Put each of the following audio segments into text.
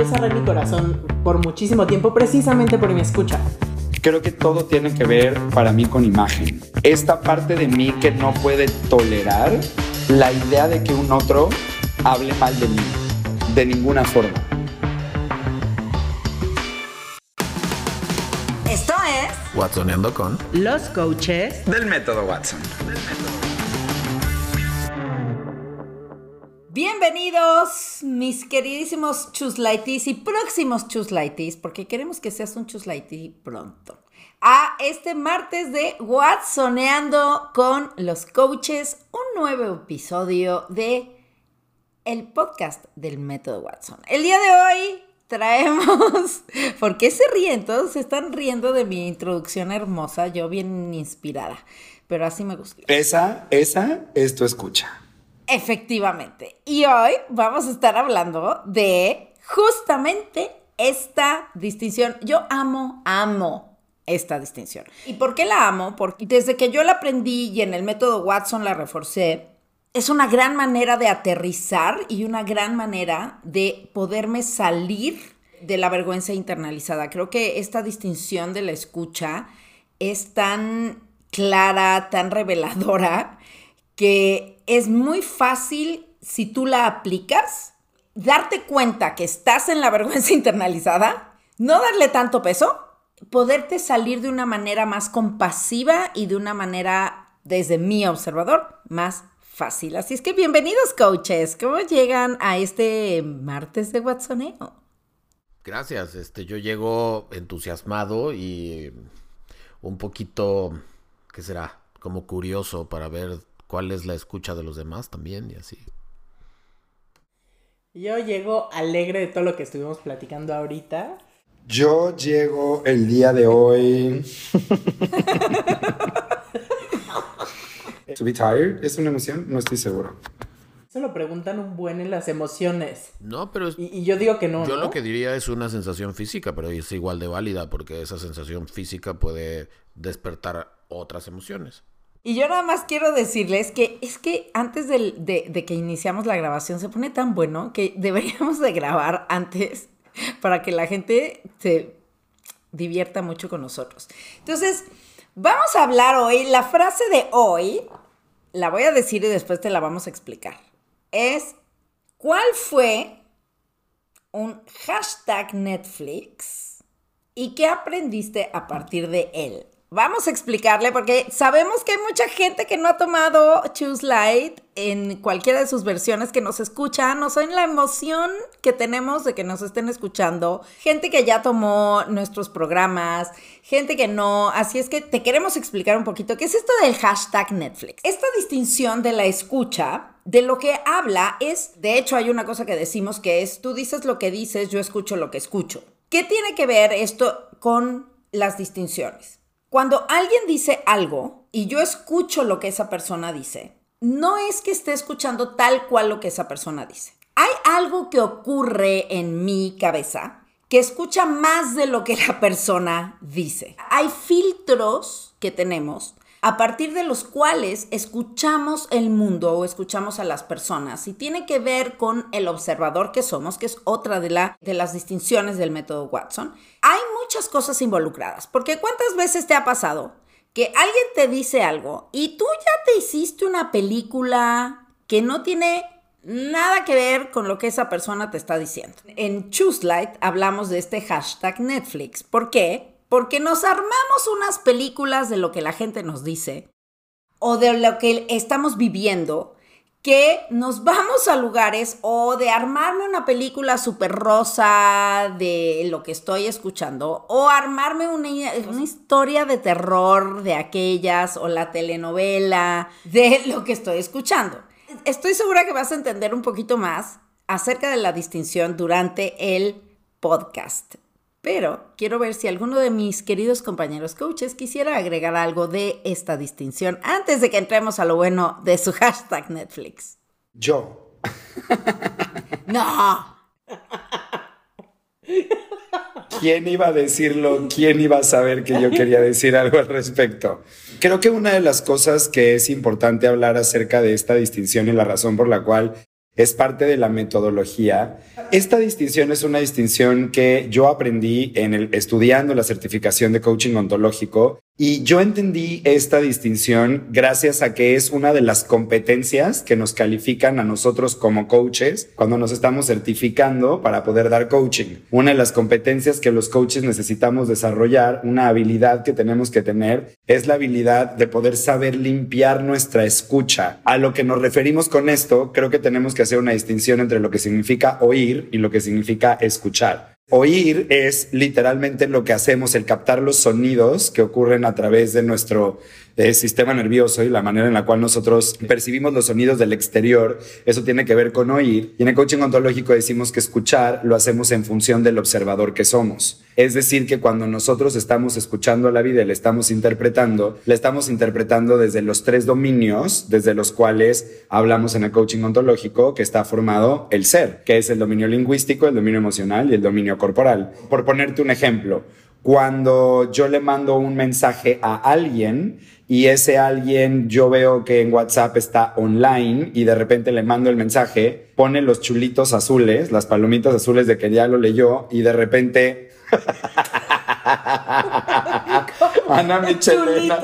yo cerré mi corazón por muchísimo tiempo precisamente por mi escucha. Creo que todo tiene que ver para mí con imagen. Esta parte de mí que no puede tolerar la idea de que un otro hable mal de mí, de ninguna forma. Esto es Watsoneando con Los coaches. Del método Watson. Bienvenidos, mis queridísimos chuslaitis y próximos chuslaitis, porque queremos que seas un chuslaiti pronto. A este martes de Watsoneando con los coaches, un nuevo episodio de el podcast del método Watson. El día de hoy traemos. ¿Por qué se ríen? Todos se están riendo de mi introducción hermosa, yo bien inspirada, pero así me gusta. Esa, esa es tu escucha. Efectivamente. Y hoy vamos a estar hablando de justamente esta distinción. Yo amo, amo esta distinción. ¿Y por qué la amo? Porque desde que yo la aprendí y en el método Watson la reforcé, es una gran manera de aterrizar y una gran manera de poderme salir de la vergüenza internalizada. Creo que esta distinción de la escucha es tan clara, tan reveladora, que es muy fácil si tú la aplicas, darte cuenta que estás en la vergüenza internalizada, no darle tanto peso, poderte salir de una manera más compasiva y de una manera, desde mi observador, más fácil. Así es que bienvenidos, coaches. ¿Cómo llegan a este martes de Watsoneo? Gracias, este, yo llego entusiasmado y un poquito, ¿qué será? Como curioso para ver cuál es la escucha de los demás también y así. Yo llego alegre de todo lo que estuvimos platicando ahorita. Yo llego el día de hoy. to be tired, ¿es una emoción? No estoy seguro. Se lo preguntan un buen en las emociones. No, pero es- Y, y yo digo que no. yo ¿no? lo que diría es una sensación física, pero es igual de válida porque esa sensación física puede despertar otras emociones. Y yo nada más quiero decirles que es que antes de que iniciamos la grabación se pone tan bueno que deberíamos de grabar antes para que la gente se divierta mucho con nosotros. Entonces, vamos a hablar hoy, la frase de hoy, la voy a decir y después te la vamos a explicar. Es, ¿cuál fue un hashtag Netflix y qué aprendiste a partir de él? Vamos a explicarle porque sabemos que hay mucha gente que no ha tomado Choose Light en cualquiera de sus versiones que nos escuchan, o sea, en la emoción que tenemos de que nos estén escuchando, gente que ya tomó nuestros programas, gente que no, así es que te queremos explicar un poquito qué es esto del hashtag Netflix. Esta distinción de la escucha de lo que habla es, de hecho hay una cosa que decimos que es, tú dices lo que dices, yo escucho lo que escucho. ¿Qué tiene que ver esto con las distinciones? Cuando alguien dice algo y yo escucho lo que esa persona dice, no es que esté escuchando tal cual lo que esa persona dice. Hay algo que ocurre en mi cabeza que escucha más de lo que la persona dice. Hay filtros que tenemos a partir de los cuales escuchamos el mundo o escuchamos a las personas y tiene que ver con el observador que somos, que es otra de, la, de las distinciones del método Watson. Hay muchas cosas involucradas, porque ¿cuántas veces te ha pasado que alguien te dice algo y tú ya te hiciste una película que no tiene nada que ver con lo que esa persona te está diciendo? En Choose Light hablamos de este hashtag Netflix. ¿Por qué? Porque nos armamos unas películas de lo que la gente nos dice o de lo que estamos viviendo que nos vamos a lugares o de armarme una película súper rosa de lo que estoy escuchando o armarme una, una, historia de terror de aquellas o la telenovela de lo que estoy escuchando. Estoy segura que vas a entender un poquito más acerca de la distinción durante el podcast. Pero quiero ver si alguno de mis queridos compañeros coaches quisiera agregar algo de esta distinción antes de que entremos a lo bueno de su hashtag Netflix. Yo. No. ¿Quién iba a decirlo? ¿Quién iba a saber que yo quería decir algo al respecto? Creo que una de las cosas que es importante hablar acerca de esta distinción y la razón por la cual es parte de la metodología. Esta distinción es una distinción que yo aprendí en el, estudiando la certificación de coaching ontológico y yo entendí esta distinción gracias a que es una de las competencias que nos califican a nosotros como coaches cuando nos estamos certificando para poder dar coaching. Una de las competencias que los coaches necesitamos desarrollar, una habilidad que tenemos que tener, es la habilidad de poder saber limpiar nuestra escucha. A lo que nos referimos con esto, creo que tenemos que hacer una distinción entre lo que significa oír y lo que significa escuchar. Oír es literalmente lo que hacemos, el captar los sonidos que ocurren a través de nuestro eh, sistema nervioso y la manera en la cual nosotros percibimos los sonidos del exterior. Eso tiene que ver con oír. Y en el coaching ontológico decimos que escuchar lo hacemos en función del observador que somos. Es decir, que cuando nosotros estamos escuchando a la vida y la estamos interpretando, la estamos interpretando desde los tres dominios desde los cuales hablamos en el coaching ontológico, que está formado el ser, que es el dominio lingüístico, el dominio emocional y el dominio corporal. Por ponerte un ejemplo, cuando yo le mando un mensaje a alguien y ese alguien yo veo que en WhatsApp está online y de repente le mando el mensaje, pone los chulitos azules, las palomitas azules de que ya lo leyó y de repente... Ana Michelena.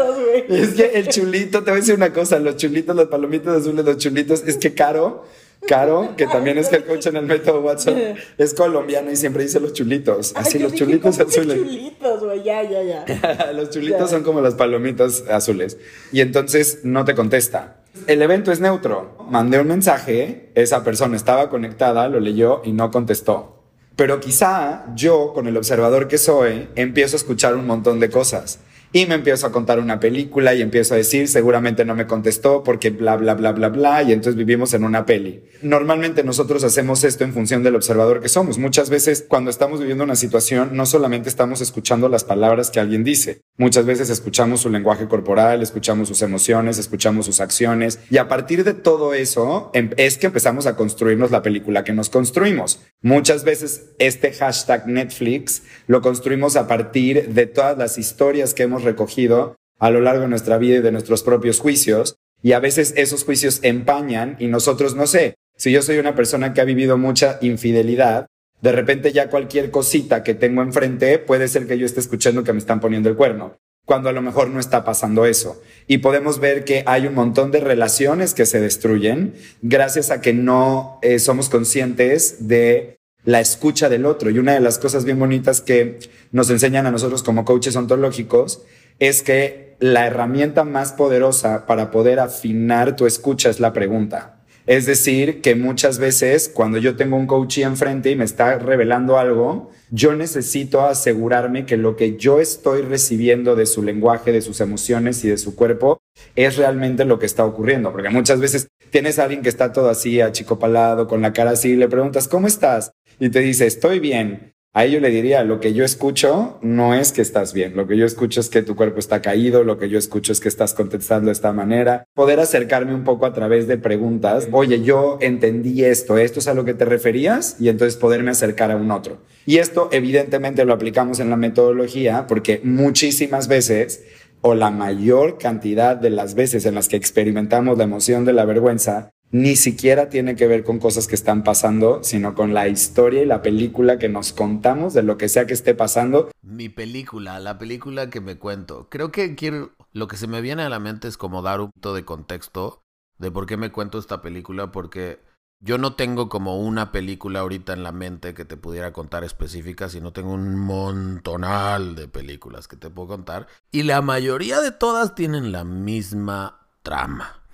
Es que el chulito, te voy a decir una cosa, los chulitos, las palomitas azules, los chulitos, es que Caro Caro, que también es el coach en el método Watson, es colombiano y siempre dice los chulitos. Así, los chulitos azules. Los chulitos, güey, ya, ya, ya. los chulitos son como las palomitas azules. Y entonces no te contesta. El evento es neutro. Mandé un mensaje, esa persona estaba conectada, lo leyó y no contestó. Pero quizá yo, con el observador que soy, empiezo a escuchar un montón de cosas y me empiezo a contar una película y empiezo a decir, seguramente no me contestó porque bla, bla, bla, bla, bla, y entonces vivimos en una peli. Normalmente nosotros hacemos esto en función del observador que somos. Muchas veces cuando estamos viviendo una situación, no solamente estamos escuchando las palabras que alguien dice, muchas veces escuchamos su lenguaje corporal, escuchamos sus emociones, escuchamos sus acciones, y a partir de todo eso em, es que empezamos a construirnos la película que nos construimos. Muchas veces este hashtag Netflix lo construimos a partir de todas las historias que hemos recogido a lo largo de nuestra vida y de nuestros propios juicios. Y a veces esos juicios empañan y nosotros, no sé, si yo soy una persona que ha vivido mucha infidelidad, de repente ya cualquier cosita que tengo enfrente puede ser que yo esté escuchando que me están poniendo el cuerno, cuando a lo mejor no está pasando eso. Y podemos ver que hay un montón de relaciones que se destruyen gracias a que no eh, somos conscientes de la escucha del otro. Y una de las cosas bien bonitas que nos enseñan a nosotros como coaches ontológicos es que la herramienta más poderosa para poder afinar tu escucha es la pregunta. Es decir, que muchas veces cuando yo tengo un coach enfrente y me está revelando algo, yo necesito asegurarme que lo que yo estoy recibiendo de su lenguaje, de sus emociones y de su cuerpo es realmente lo que está ocurriendo. Porque muchas veces tienes a alguien que está todo así, achicopalado, con la cara así, y le preguntas, ¿cómo estás? Y te dice, estoy bien, ahí yo le diría, lo que yo escucho no es que estás bien, lo que yo escucho es que tu cuerpo está caído, lo que yo escucho es que estás contestando de esta manera. Poder acercarme un poco a través de preguntas, oye, yo entendí esto, esto es a lo que te referías, y entonces poderme acercar a un otro. Y esto evidentemente lo aplicamos en la metodología porque muchísimas veces o la mayor cantidad de las veces en las que experimentamos la emoción de la vergüenza ni siquiera tiene que ver con cosas que están pasando, sino con la historia y la película que nos contamos de lo que sea que esté pasando. Mi película, la película que me cuento. Creo que quiero, lo que se me viene a la mente es como dar un poquito de contexto de por qué me cuento esta película, porque yo no tengo como una película ahorita en la mente que te pudiera contar específica, sino tengo un montonal de películas que te puedo contar. Y la mayoría de todas tienen la misma trama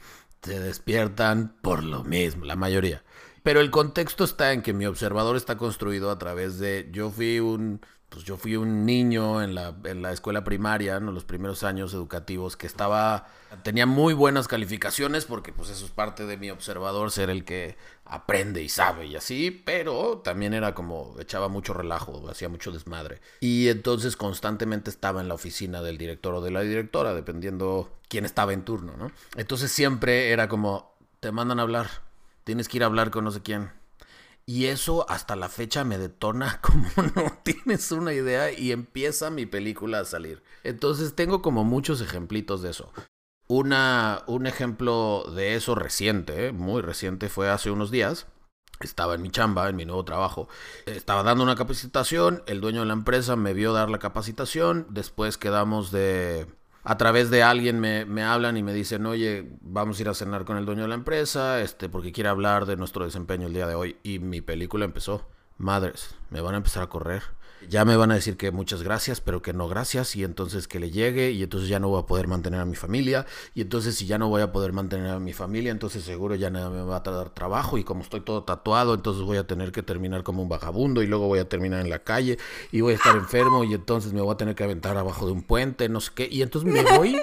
se despiertan por lo mismo, la mayoría. Pero el contexto está en que mi observador está construido a través de yo fui un pues yo fui un niño en la, en la escuela primaria, en los primeros años educativos, que estaba, tenía muy buenas calificaciones, porque pues eso es parte de mi observador, ser el que aprende y sabe y así, pero también era como, echaba mucho relajo, hacía mucho desmadre. Y entonces constantemente estaba en la oficina del director o de la directora, dependiendo quién estaba en turno, ¿no? Entonces siempre era como, te mandan a hablar, tienes que ir a hablar con no sé quién y eso hasta la fecha me detona como no tienes una idea y empieza mi película a salir. Entonces tengo como muchos ejemplitos de eso. Una, un ejemplo de eso reciente, muy reciente, fue hace unos días. Estaba en mi chamba, en mi nuevo trabajo. Estaba dando una capacitación, el dueño de la empresa me vio dar la capacitación, después quedamos de... A través de alguien me, me hablan y me dicen, oye, vamos a ir a cenar con el dueño de la empresa, este, porque quiere hablar de nuestro desempeño el día de hoy. Y mi película empezó. Madres, me van a empezar a correr ya me van a decir que muchas gracias, pero que no gracias, y entonces que le llegue, y entonces ya no voy a poder mantener a mi familia, y entonces si ya no voy a poder mantener a mi familia, entonces seguro ya no me va a dar trabajo, y como estoy todo tatuado, entonces voy a tener que terminar como un vagabundo, y luego voy a terminar en la calle, y voy a estar enfermo, y entonces me voy a tener que aventar abajo de un puente, no sé qué, y entonces me voy...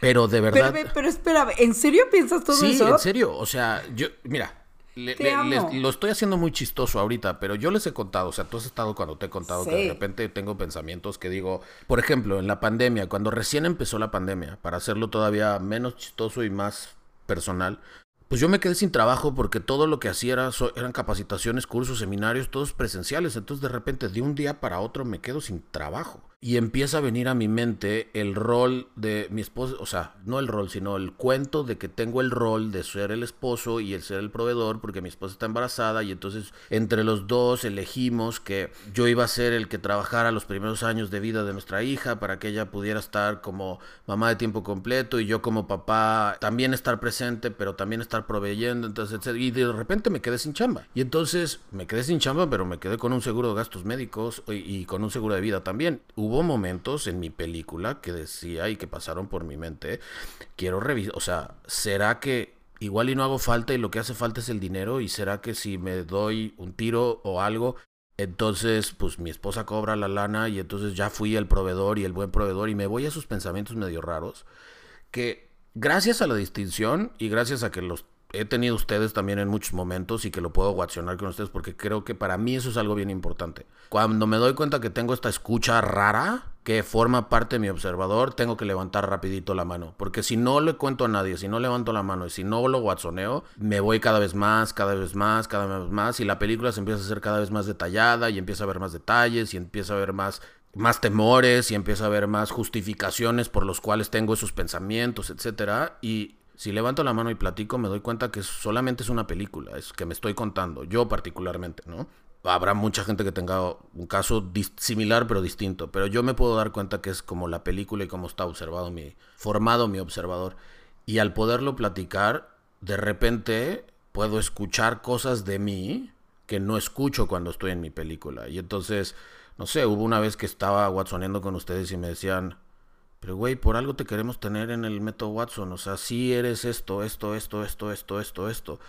Pero de verdad. Pero, pero espera, ¿en serio piensas todo eso? Sí, en serio. O sea, yo, mira, lo estoy haciendo muy chistoso ahorita, pero yo les he contado, o sea, tú has estado cuando te he contado que de repente tengo pensamientos que digo, por ejemplo, en la pandemia, cuando recién empezó la pandemia, para hacerlo todavía menos chistoso y más personal, pues yo me quedé sin trabajo porque todo lo que hacía era, eran capacitaciones, cursos, seminarios, todos presenciales. Entonces de repente de un día para otro me quedo sin trabajo y empieza a venir a mi mente el rol de mi esposo, o sea, no el rol, sino el cuento de que tengo el rol de ser el esposo y el ser el proveedor porque mi esposa está embarazada y entonces entre los dos elegimos que yo iba a ser el que trabajara los primeros años de vida de nuestra hija para que ella pudiera estar como mamá de tiempo completo y yo como papá también estar presente, pero también estar proveyendo, entonces, y de repente me quedé sin chamba. Y entonces me quedé sin chamba, pero me quedé con un seguro de gastos médicos y, y con un seguro de vida también. Hubo hubo momentos en mi película que decía y que pasaron por mi mente, quiero revisar, o sea, ¿será que igual y no hago falta y lo que hace falta es el dinero? ¿Y será que si me doy un tiro o algo, entonces pues mi esposa cobra la lana y entonces ya fui el proveedor y el buen proveedor y me voy a esos pensamientos medio raros que gracias a la distinción y gracias a que los he tenido ustedes también en muchos momentos y que lo puedo guacionar con ustedes porque creo que para mí eso es algo bien importante. Cuando me doy cuenta que tengo esta escucha rara que forma parte de mi observador, tengo que levantar rapidito la mano, porque si no le cuento a nadie, si no levanto la mano y si no lo guatsoneo, me voy cada vez más, cada vez más, cada vez más y la película se empieza a hacer cada vez más detallada y empieza a ver más detalles y empieza a ver más más temores y empieza a ver más justificaciones por los cuales tengo esos pensamientos, etcétera, y si levanto la mano y platico, me doy cuenta que solamente es una película, es que me estoy contando, yo particularmente, ¿no? Habrá mucha gente que tenga un caso similar pero distinto, pero yo me puedo dar cuenta que es como la película y cómo está observado mi, formado mi observador. Y al poderlo platicar, de repente puedo escuchar cosas de mí que no escucho cuando estoy en mi película. Y entonces, no sé, hubo una vez que estaba watsoneando con ustedes y me decían, pero, güey, por algo te queremos tener en el método Watson. O sea, sí eres esto, esto, esto, esto, esto, esto, esto.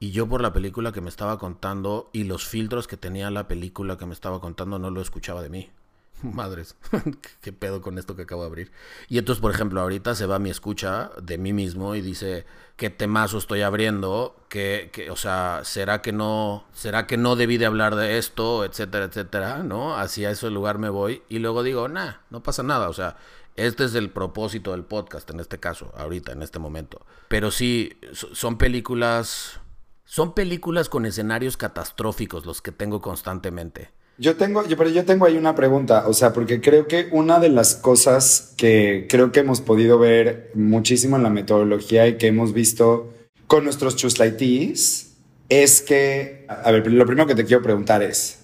Y yo por la película que me estaba contando y los filtros que tenía la película que me estaba contando no lo escuchaba de mí. Madres, qué pedo con esto que acabo de abrir. Y entonces, por ejemplo, ahorita se va mi escucha de mí mismo y dice, qué temazo estoy abriendo, que, que, o sea, ¿será que no, será que no debí de hablar de esto, etcétera, etcétera, ¿no? Hacia ese lugar me voy y luego digo, nah, no pasa nada, o sea, este es el propósito del podcast en este caso, ahorita, en este momento. Pero sí, son películas. Son películas con escenarios catastróficos los que tengo constantemente. Yo tengo, yo, pero yo tengo ahí una pregunta, o sea, porque creo que una de las cosas que creo que hemos podido ver muchísimo en la metodología y que hemos visto con nuestros chuslaitis es que, a ver, lo primero que te quiero preguntar es,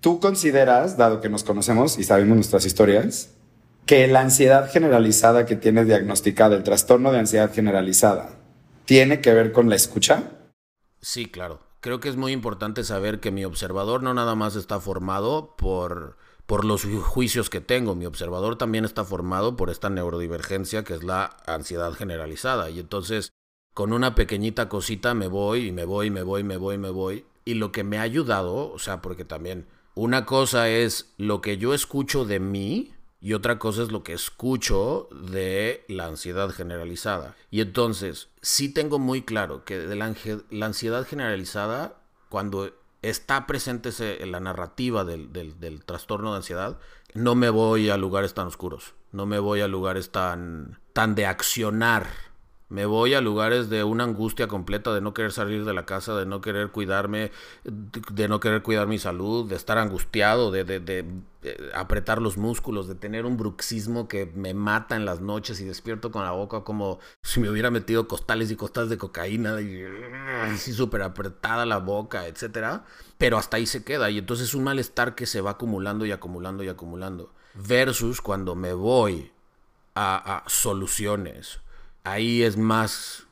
¿tú consideras, dado que nos conocemos y sabemos nuestras historias, que la ansiedad generalizada que tienes diagnosticada, el trastorno de ansiedad generalizada, tiene que ver con la escucha? Sí, claro. Creo que es muy importante saber que mi observador no nada más está formado por, por los juicios que tengo. Mi observador también está formado por esta neurodivergencia que es la ansiedad generalizada. Y entonces, con una pequeñita cosita me voy y me voy, me voy, me voy, me voy. Y lo que me ha ayudado, o sea, porque también una cosa es lo que yo escucho de mí y otra cosa es lo que escucho de la ansiedad generalizada. Y entonces, sí tengo muy claro que la, ansiedad generalizada, cuando está presente en la narrativa del, del, trastorno de ansiedad, no me voy a lugares tan oscuros, no me voy a lugares tan, tan de accionar Me voy a lugares de una angustia completa, de no querer salir de la casa, de no querer cuidarme, de no querer cuidar mi salud, de estar angustiado, de, de, de, apretar los músculos, de tener un bruxismo que me mata en las noches y despierto con la boca como si me hubiera metido costales y costales de cocaína y así súper apretada la boca, etcétera. Pero hasta ahí se queda y entonces es un malestar que se va acumulando y acumulando y acumulando. Versus cuando me voy a, a soluciones ahí es más,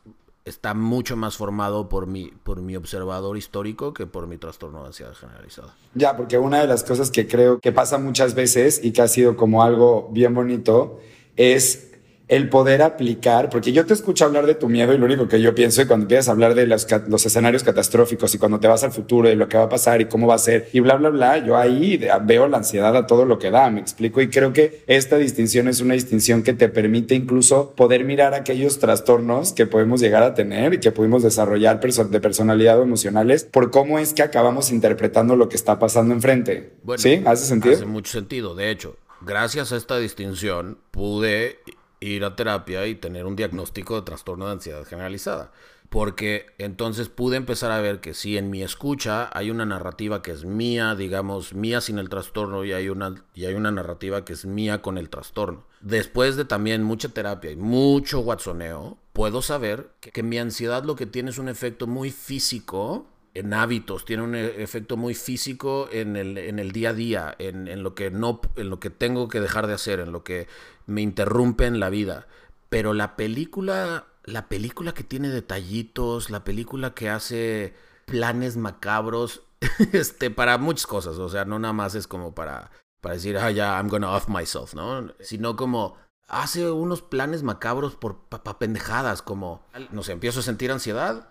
está mucho más formado por mi, por mi observador histórico que por mi trastorno de ansiedad generalizada. Ya, porque una de las cosas que creo que pasa muchas veces y que ha sido como algo bien bonito es el poder aplicar, porque yo te escucho hablar de tu miedo y lo único que yo pienso es cuando empiezas a hablar de los, los, escenarios catastróficos y cuando te vas al futuro y lo que va a pasar y cómo va a ser y bla, bla, bla, yo ahí veo la ansiedad a todo lo que da, me explico, y creo que esta distinción es una distinción que te permite incluso poder mirar aquellos trastornos que podemos llegar a tener y que pudimos desarrollar de personalidad o emocionales por cómo es que acabamos interpretando lo que está pasando enfrente. Bueno, ¿Sí? ¿Hace sentido? Hace mucho sentido, de hecho. Gracias a esta distinción pude ir a terapia y tener un diagnóstico de trastorno de ansiedad generalizada. Porque entonces pude empezar a ver que si en mi escucha hay una narrativa que es mía, digamos, mía sin el trastorno, y hay una, y hay una narrativa que es mía con el trastorno. Después de también mucha terapia y mucho watsoneo, puedo saber que, que mi ansiedad lo que tiene es un efecto muy físico en hábitos, tiene un efecto muy físico en el, en el día a día, en, en, lo que no, en lo que tengo que dejar de hacer, en lo que me interrumpe en la vida. Pero la película, la película que tiene detallitos, la película que hace planes macabros, este, para muchas cosas, o sea, no nada más es como para, para decir, ah, ya, I'm gonna off myself, ¿no? Sino como hace unos planes macabros por pa, pendejadas, como, no sé, empiezo a sentir ansiedad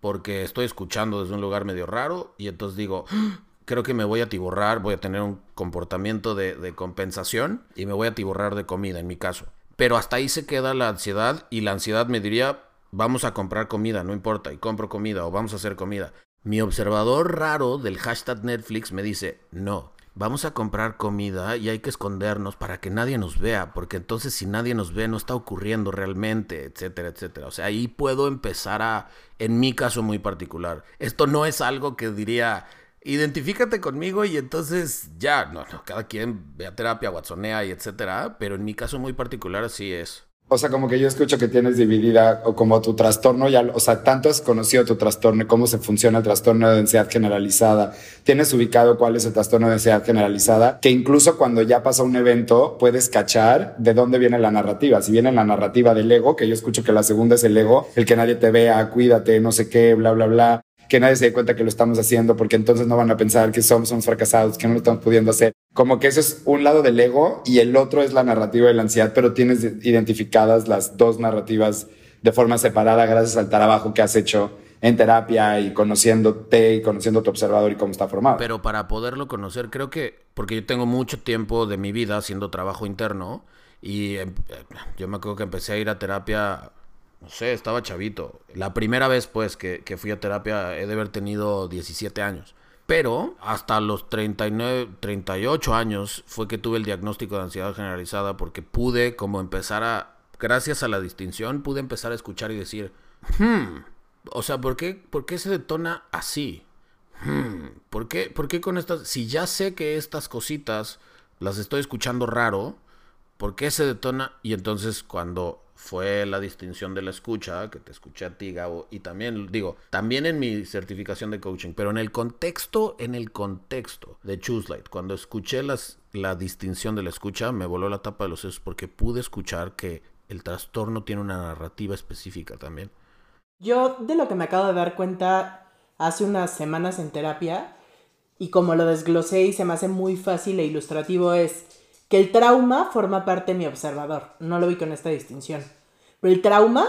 porque estoy escuchando desde un lugar medio raro y entonces digo, creo que me voy a tiborrar, voy a tener un comportamiento de, compensación y me voy a tiborrar de comida en mi caso. Pero hasta ahí se queda la ansiedad y la ansiedad me diría, vamos a comprar comida, no importa, y compro comida o vamos a hacer comida. Mi observador raro del hashtag Netflix me dice, no, vamos a comprar comida y hay que escondernos para que nadie nos vea, porque entonces si nadie nos ve no está ocurriendo realmente, etcétera, etcétera. O sea, ahí puedo empezar a, en mi caso muy particular, esto no es algo que diría, identifícate conmigo y entonces ya, no, no, cada quien ve a terapia, watsonea y etcétera, pero en mi caso muy particular así es. O sea, como que yo escucho que tienes dividida o como tu trastorno, ya, o sea, tanto has conocido tu trastorno y cómo se funciona el trastorno de ansiedad generalizada, tienes ubicado cuál es el trastorno de ansiedad generalizada, que incluso cuando ya pasa un evento puedes cachar de dónde viene la narrativa. Si viene la narrativa del ego, que yo escucho que la segunda es el ego, el que nadie te vea, cuídate, no sé qué, bla, bla, bla que nadie se dé cuenta que lo estamos haciendo, porque entonces no van a pensar que somos, somos fracasados, que no lo estamos pudiendo hacer. Como que eso es un lado del ego y el otro es la narrativa de la ansiedad, pero tienes identificadas las dos narrativas de forma separada gracias al trabajo que has hecho en terapia y conociéndote y conociendo tu observador y cómo está formado. Pero para poderlo conocer, creo que, porque yo tengo mucho tiempo de mi vida haciendo trabajo interno y eh, yo me acuerdo que empecé a ir a terapia no sé, estaba chavito. La primera vez, pues, que, que, fui a terapia he de haber tenido 17 años. Pero hasta los 39, 38 años fue que tuve el diagnóstico de ansiedad generalizada porque pude como empezar a, gracias a la distinción, pude empezar a escuchar y decir, hmm, o sea, ¿por qué, por qué se detona así? Hmm, ¿por, qué, ¿Por qué con estas, si ya sé que estas cositas las estoy escuchando raro, ¿por qué se detona? Y entonces cuando fue la distinción de la escucha, que te escuché a ti, Gabo, y también, digo, también en mi certificación de coaching, pero en el contexto, en el contexto de Choose Light, cuando escuché las, la distinción de la escucha, me voló la tapa de los sesos porque pude escuchar que el trastorno tiene una narrativa específica también. Yo de lo que me acabo de dar cuenta hace unas semanas en terapia, y como lo desglosé y se me hace muy fácil e ilustrativo, es que el trauma forma parte de mi observador. No lo vi con esta distinción. Pero el trauma,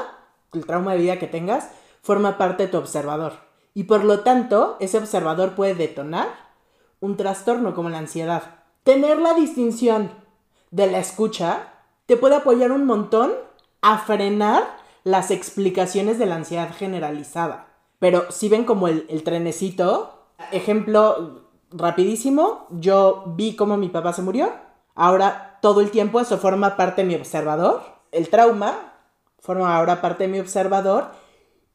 el trauma de vida que tengas, forma parte de tu observador. Y por lo tanto, ese observador puede detonar un trastorno como la ansiedad. Tener la distinción de la escucha te puede apoyar un montón a frenar las explicaciones de la ansiedad generalizada. Pero si ven como el, el trenecito, ejemplo rapidísimo, yo vi cómo mi papá se murió Ahora todo el tiempo eso forma parte de mi observador. El trauma forma ahora parte de mi observador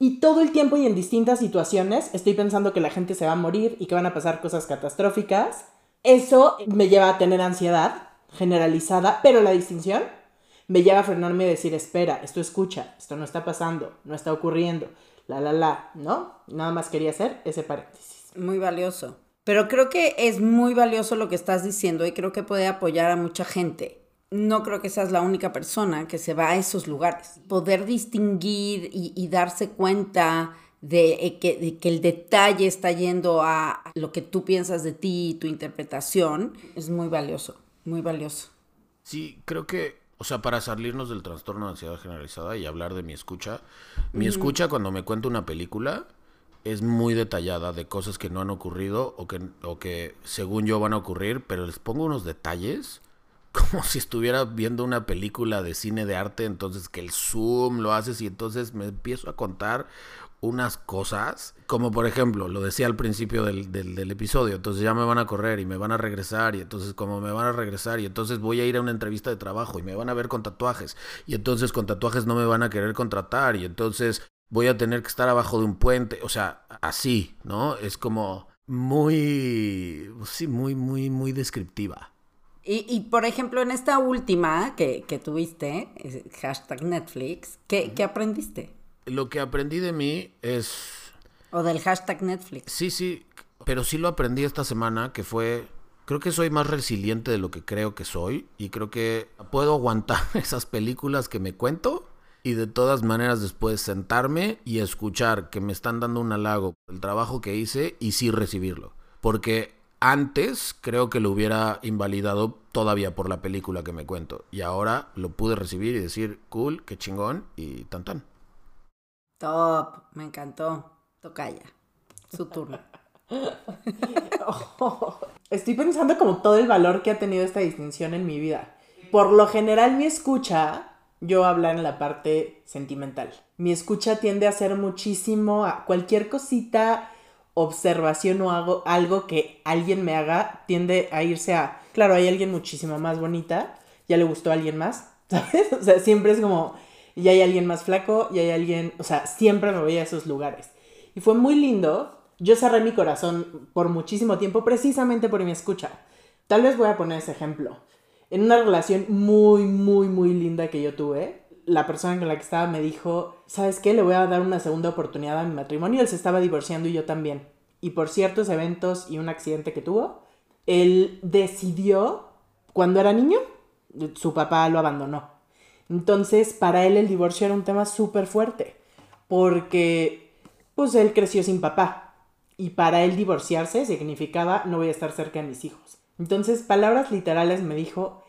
y todo el tiempo y en distintas situaciones estoy pensando que la gente se va a morir y que van a pasar cosas catastróficas. Eso me lleva a tener ansiedad generalizada, pero la distinción me lleva a frenarme y decir, espera, esto escucha, esto no está pasando, no está ocurriendo, la, la, la, ¿no? Nada más quería hacer ese paréntesis. Muy valioso. Pero creo que es muy valioso lo que estás diciendo y creo que puede apoyar a mucha gente. No creo que seas la única persona que se va a esos lugares. Poder distinguir y, darse cuenta de que, de que, el detalle está yendo a lo que tú piensas de ti y tu interpretación es muy valioso, muy valioso. Sí, creo que o sea, para salirnos del trastorno de ansiedad generalizada y hablar de mi escucha, mi escucha cuando me cuento una película es muy detallada de cosas que no han ocurrido o que, o que según yo van a ocurrir, pero les pongo unos detalles como si estuviera viendo una película de cine de arte, entonces que el zoom lo haces y entonces me empiezo a contar unas cosas, como por ejemplo, lo decía al principio del, del, episodio, entonces ya me van a correr y me van a regresar y entonces como me van a regresar y entonces voy a ir a una entrevista de trabajo y me van a ver con tatuajes y entonces con tatuajes no me van a querer contratar y entonces voy a tener que estar abajo de un puente, o sea, así, ¿no? Es como muy, sí, muy, muy, muy descriptiva. Y, y, por ejemplo, en esta última que, que tuviste, hashtag Netflix, ¿qué, ¿qué aprendiste? lo que aprendí de mí es... O del hashtag Netflix. Sí, sí, pero sí lo aprendí esta semana, que fue... Creo que soy más resiliente de lo que creo que soy y creo que puedo aguantar esas películas que me cuento y de todas maneras después sentarme y escuchar que me están dando un halago por el trabajo que hice y sí recibirlo. Porque antes creo que lo hubiera invalidado todavía por la película que me cuento y ahora lo pude recibir y decir, cool, qué chingón y tan tan. Top, me encantó. Tocaya, su turno. estoy pensando como todo el valor que ha tenido esta distinción en mi vida. Por lo general mi escucha, yo hablar en la parte sentimental. Mi escucha tiende a ser muchísimo a cualquier cosita, observación o algo, algo que alguien me haga, tiende a irse a, claro, hay alguien muchísimo más bonita, ya le gustó a alguien más, ¿sabes? O sea, siempre es como, y hay alguien más flaco y hay alguien, o sea, siempre me voy a esos lugares. Y fue muy lindo. Yo cerré mi corazón por muchísimo tiempo precisamente por mi escucha. Tal vez voy a poner ese ejemplo. En una relación muy, muy, muy linda que yo tuve, la persona con la que estaba me dijo, ¿sabes qué? Le voy a dar una segunda oportunidad a mi matrimonio. Él se estaba divorciando y yo también. Y por ciertos eventos y un accidente que tuvo, él decidió, cuando era niño, su papá lo abandonó. Entonces, para él el divorcio era un tema súper fuerte, porque pues él creció sin papá y para él divorciarse significaba no voy a estar cerca de mis hijos. Entonces, palabras literales me dijo,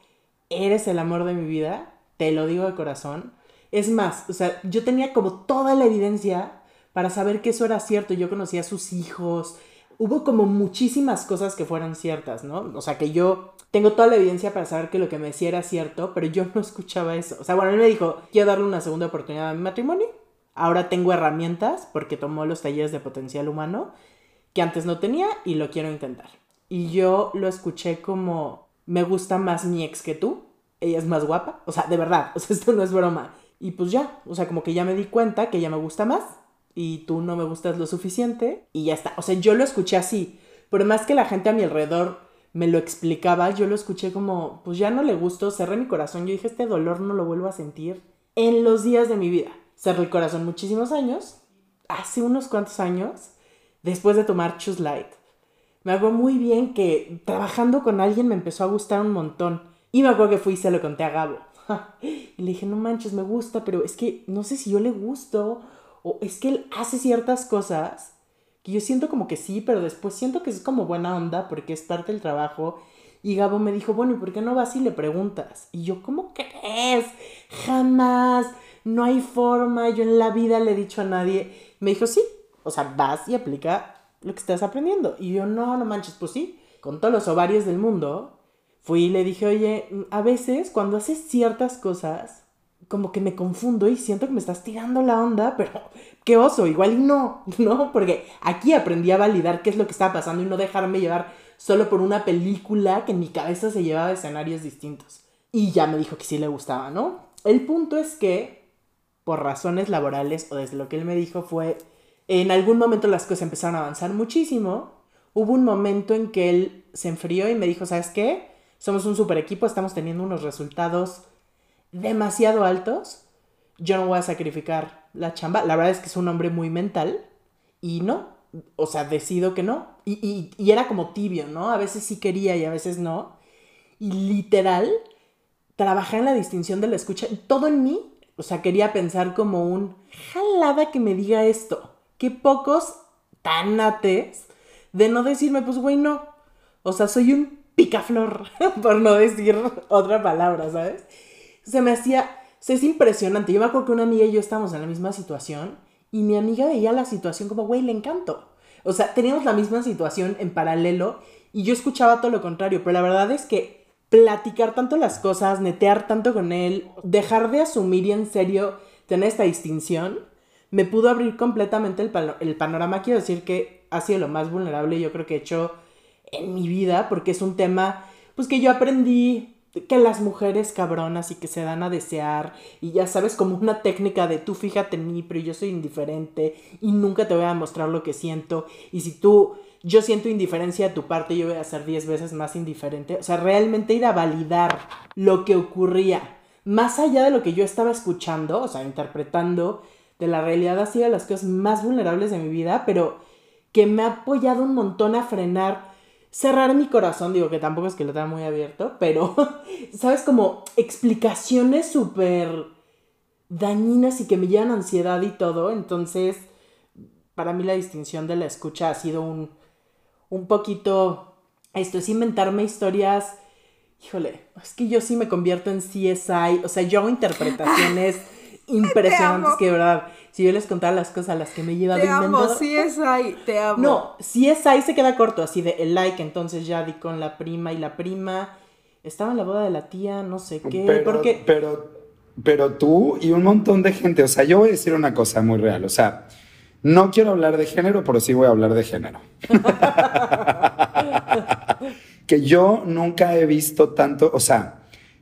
eres el amor de mi vida, te lo digo de corazón. Es más, o sea, yo tenía como toda la evidencia para saber que eso era cierto. Yo conocía a sus hijos, hubo como muchísimas cosas que fueron ciertas, ¿no? O sea, que yo tengo toda la evidencia para saber que lo que me decía era cierto, pero yo no escuchaba eso. O sea, bueno, él me dijo, quiero darle una segunda oportunidad a mi matrimonio. Ahora tengo herramientas porque tomó los talleres de potencial humano que antes no tenía y lo quiero intentar. Y yo lo escuché como, me gusta más mi ex que tú. Ella es más guapa. O sea, de verdad, o sea, esto no es broma. Y pues ya, o sea, como que ya me di cuenta que ella me gusta más y tú no me gustas lo suficiente y ya está. O sea, yo lo escuché así, pero más que la gente a mi alrededor me lo explicaba, yo lo escuché como, pues ya no le gustó, cerré mi corazón, yo dije, este dolor no lo vuelvo a sentir en los días de mi vida. Cerré el corazón muchísimos años, hace unos cuantos años, después de tomar Choose Light. Me hago muy bien que trabajando con alguien me empezó a gustar un montón. Y me acuerdo que fui y se lo conté a Gabo. y le dije, no manches, me gusta, pero es que no sé si yo le gusto o es que él hace ciertas cosas que yo siento como que sí, pero después siento que es como buena onda porque es parte del trabajo. Y Gabo me dijo, bueno, ¿y por qué no vas y le preguntas? Y yo, ¿cómo crees? Jamás, no hay forma, yo en la vida le he dicho a nadie. Me dijo, sí, o sea, vas y aplica lo que estás aprendiendo. Y yo, no, no manches, pues sí, con todos los ovarios del mundo, fui y le dije, oye, a veces cuando haces ciertas cosas, como que me confundo y siento que me estás tirando la onda, pero qué oso, igual y no, ¿no? Porque aquí aprendí a validar qué es lo que estaba pasando y no dejarme llevar solo por una película que en mi cabeza se llevaba escenarios distintos. Y ya me dijo que sí le gustaba, ¿no? El punto es que por razones laborales o desde lo que él me dijo fue, en algún momento las cosas empezaron a avanzar muchísimo. Hubo un momento en que él se enfrió y me dijo, ¿sabes qué? Somos un super equipo, estamos teniendo unos resultados demasiado altos. Yo no voy a sacrificar la chamba. La verdad es que es un hombre muy mental y no. O sea, decido que no. Y, y, y era como tibio, ¿no? A veces sí quería y a veces no. Y literal, trabajé en la distinción de la escucha. Todo en mí, o sea, quería pensar como un jalada que me diga esto. Qué pocos tanates de no decirme, pues güey, no. O sea, soy un picaflor, por no decir otra palabra, ¿sabes? Se me hacía, es impresionante. Yo me acuerdo que una amiga y yo estábamos en la misma situación y mi amiga veía la situación como, güey, le encanto. O sea, teníamos la misma situación en paralelo y yo escuchaba todo lo contrario, pero la verdad es que platicar tanto las cosas, netear tanto con él, dejar de asumir y en serio tener esta distinción, me pudo abrir completamente el, panorama. Quiero decir que ha sido lo más vulnerable yo creo que he hecho en mi vida, porque es un tema, pues que yo aprendí que las mujeres cabronas y que se dan a desear y ya sabes como una técnica de tú fíjate en mí pero yo soy indiferente y nunca te voy a mostrar lo que siento y si tú yo siento indiferencia de tu parte yo voy a ser diez veces más indiferente o sea realmente ir a validar lo que ocurría más allá de lo que yo estaba escuchando o sea interpretando de la realidad ha sido las cosas más vulnerables de mi vida pero que me ha apoyado un montón a frenar cerrar mi corazón, digo que tampoco es que lo tenga muy abierto, pero, ¿sabes? Como explicaciones súper dañinas y que me llevan ansiedad y todo. Entonces, para mí la distinción de la escucha ha sido un, un poquito, esto es inventarme historias, híjole, es que yo sí me convierto en CSI, o sea, yo hago interpretaciones impresionantes que de verdad si yo les contara las cosas a las que me he llevado te amo, sí es ahí, te amo. No, si es ahí se queda corto, así de el like, entonces ya di con la prima y la prima estaba en la boda de la tía, no sé qué, pero, porque... Pero, pero tú y un montón de gente, o sea, yo voy a decir una cosa muy real, o sea, no quiero hablar de género, pero sí voy a hablar de género. que yo nunca he visto tanto, o sea,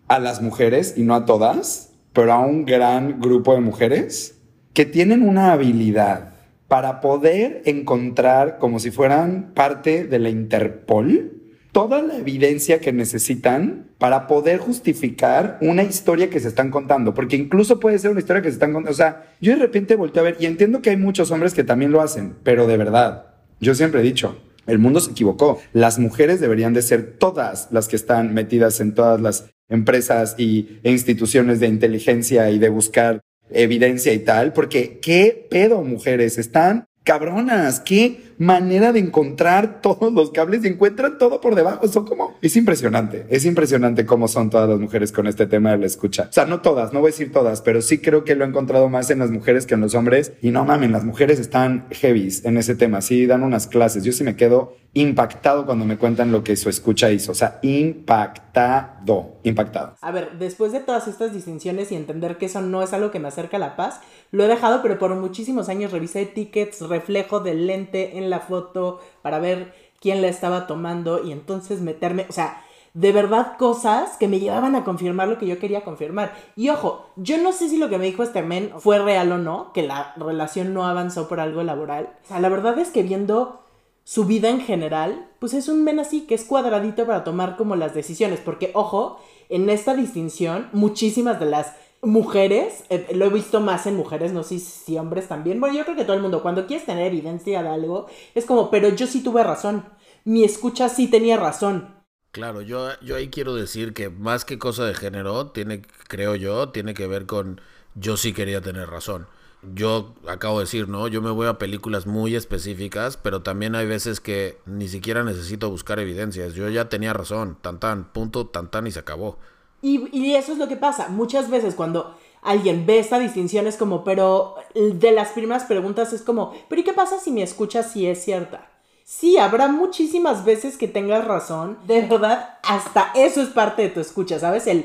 a las mujeres, y no a todas, pero a un gran grupo de mujeres que tienen una habilidad para poder encontrar, como si fueran parte de la Interpol, toda la evidencia que necesitan para poder justificar una historia que se están contando, porque incluso puede ser una historia que se están contando. O sea, yo de repente volteo a ver y entiendo que hay muchos hombres que también lo hacen, pero de verdad, yo siempre he dicho, el mundo se equivocó. Las mujeres deberían de ser todas las que están metidas en todas las empresas y, instituciones de inteligencia y de buscar evidencia y tal, porque qué pedo, mujeres, están cabronas, qué manera de encontrar todos los cables y encuentran todo por debajo. Son como, es impresionante, es impresionante cómo son todas las mujeres con este tema de la escucha. O sea, no todas, no voy a decir todas, pero sí creo que lo he encontrado más en las mujeres que en los hombres. Y no mamen, las mujeres están heavies en ese tema, sí dan unas clases. Yo sí me quedo impactado cuando me cuentan lo que su escucha hizo. O sea, impactado, impactado. A ver, después de todas estas distinciones y entender que eso no es algo que me acerca a la paz, lo he dejado, pero por muchísimos años revisé tickets, reflejo del lente en la foto para ver quién la estaba tomando y entonces meterme, o sea, de verdad cosas que me llevaban a confirmar lo que yo quería confirmar. Y ojo, yo no sé si lo que me dijo este men fue real o no, que la relación no avanzó por algo laboral. O sea, la verdad es que viendo su vida en general, pues es un men así que es cuadradito para tomar como las decisiones, porque ojo, en esta distinción, muchísimas de las mujeres, eh, lo he visto más en mujeres, no sé si hombres también. Bueno, yo creo que todo el mundo, cuando quieres tener evidencia de algo, es como, pero yo sí tuve razón. Mi escucha sí tenía razón. Claro, yo, yo ahí quiero decir que más que cosa de género, tiene, creo yo, tiene que ver con yo sí quería tener razón. Yo acabo de decir, ¿no? Yo me voy a películas muy específicas, pero también hay veces que ni siquiera necesito buscar evidencias. Yo ya tenía razón, tan tan, punto, tan tan y se acabó. Y, eso es lo que pasa. Muchas veces cuando alguien ve esta distinción es como, pero de las primeras preguntas es como, pero ¿y qué pasa si mi escucha sí es cierta? Sí, habrá muchísimas veces que tengas razón. De verdad, hasta eso es parte de tu escucha, ¿sabes? El,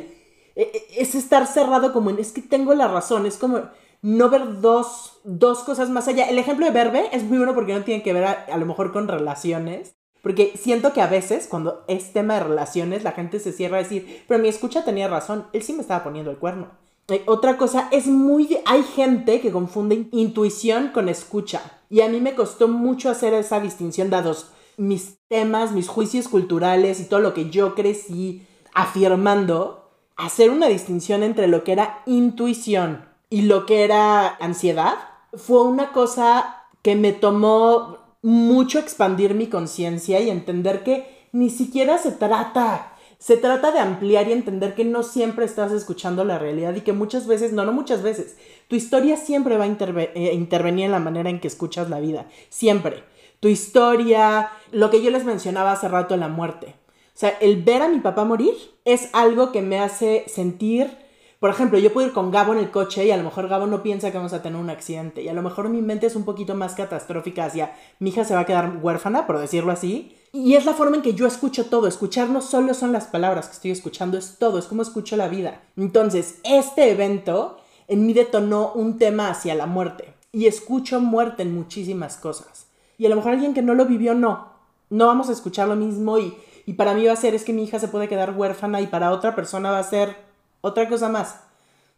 e, e, es estar cerrado como en, es que tengo la razón, es como no ver dos, dos cosas más allá. El ejemplo de verbe es muy bueno porque no tiene que ver a lo mejor con relaciones, porque siento que a veces, cuando es tema de relaciones, la gente se cierra a decir, pero mi escucha tenía razón, él sí me estaba poniendo el cuerno. Eh, otra cosa, es muy... Hay gente que confunde intuición con escucha. Y a mí me costó mucho hacer esa distinción dados mis temas, mis juicios culturales y todo lo que yo crecí afirmando, hacer una distinción entre lo que era intuición y lo que era ansiedad, fue una cosa que me tomó mucho expandir mi conciencia y entender que ni siquiera se trata se trata de ampliar y entender que no siempre estás escuchando la realidad y que muchas veces, no, no muchas veces, tu historia siempre va a eh, intervenir en la manera en que escuchas la vida, siempre. Tu historia, lo que yo les mencionaba hace rato, la muerte. O sea, el ver a mi papá morir es algo que me hace sentir, por ejemplo, yo puedo ir con Gabo en el coche y a lo mejor Gabo no piensa que vamos a tener un accidente y a lo mejor mi mente es un poquito más catastrófica hacia mi hija se va a quedar huérfana, por decirlo así, y es la forma en que yo escucho todo. Escuchar no solo son las palabras que estoy escuchando, es todo, es como escucho la vida. Entonces, este evento en mí detonó un tema hacia la muerte. Y escucho muerte en muchísimas cosas. Y a lo mejor alguien que no lo vivió, no. No vamos a escuchar lo mismo y, y para mí va a ser es que mi hija se puede quedar huérfana y para otra persona va a ser otra cosa más.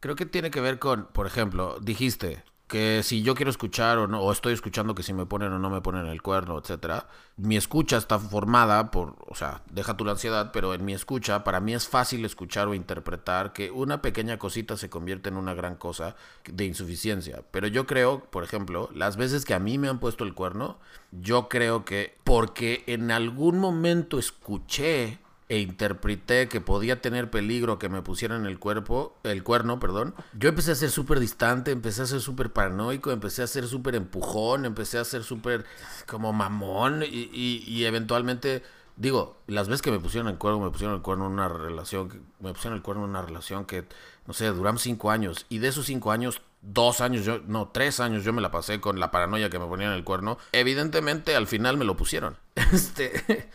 Creo que tiene que ver con, por ejemplo, dijiste, que si yo quiero escuchar o no, o estoy escuchando que si me ponen o no me ponen el cuerno, etcétera, mi escucha está formada por, o sea, deja tu la ansiedad, pero en mi escucha, para mí es fácil escuchar o interpretar que una pequeña cosita se convierte en una gran cosa de insuficiencia. Pero yo creo, por ejemplo, las veces que a mí me han puesto el cuerno, yo creo que porque en algún momento escuché e interpreté que podía tener peligro que me pusieran el cuerpo, el cuerno, perdón, yo empecé a ser súper distante, empecé a ser súper paranoico, empecé a ser súper empujón, empecé a ser súper como mamón y, y, eventualmente, digo, las veces que me pusieron el cuerno, me pusieron el cuerno en una relación, me pusieron el cuerno en una relación que, no sé, duramos cinco años y de esos cinco años dos años, yo, no, tres años yo me la pasé con la paranoia que me ponían el cuerno. Evidentemente al final me lo pusieron. Este,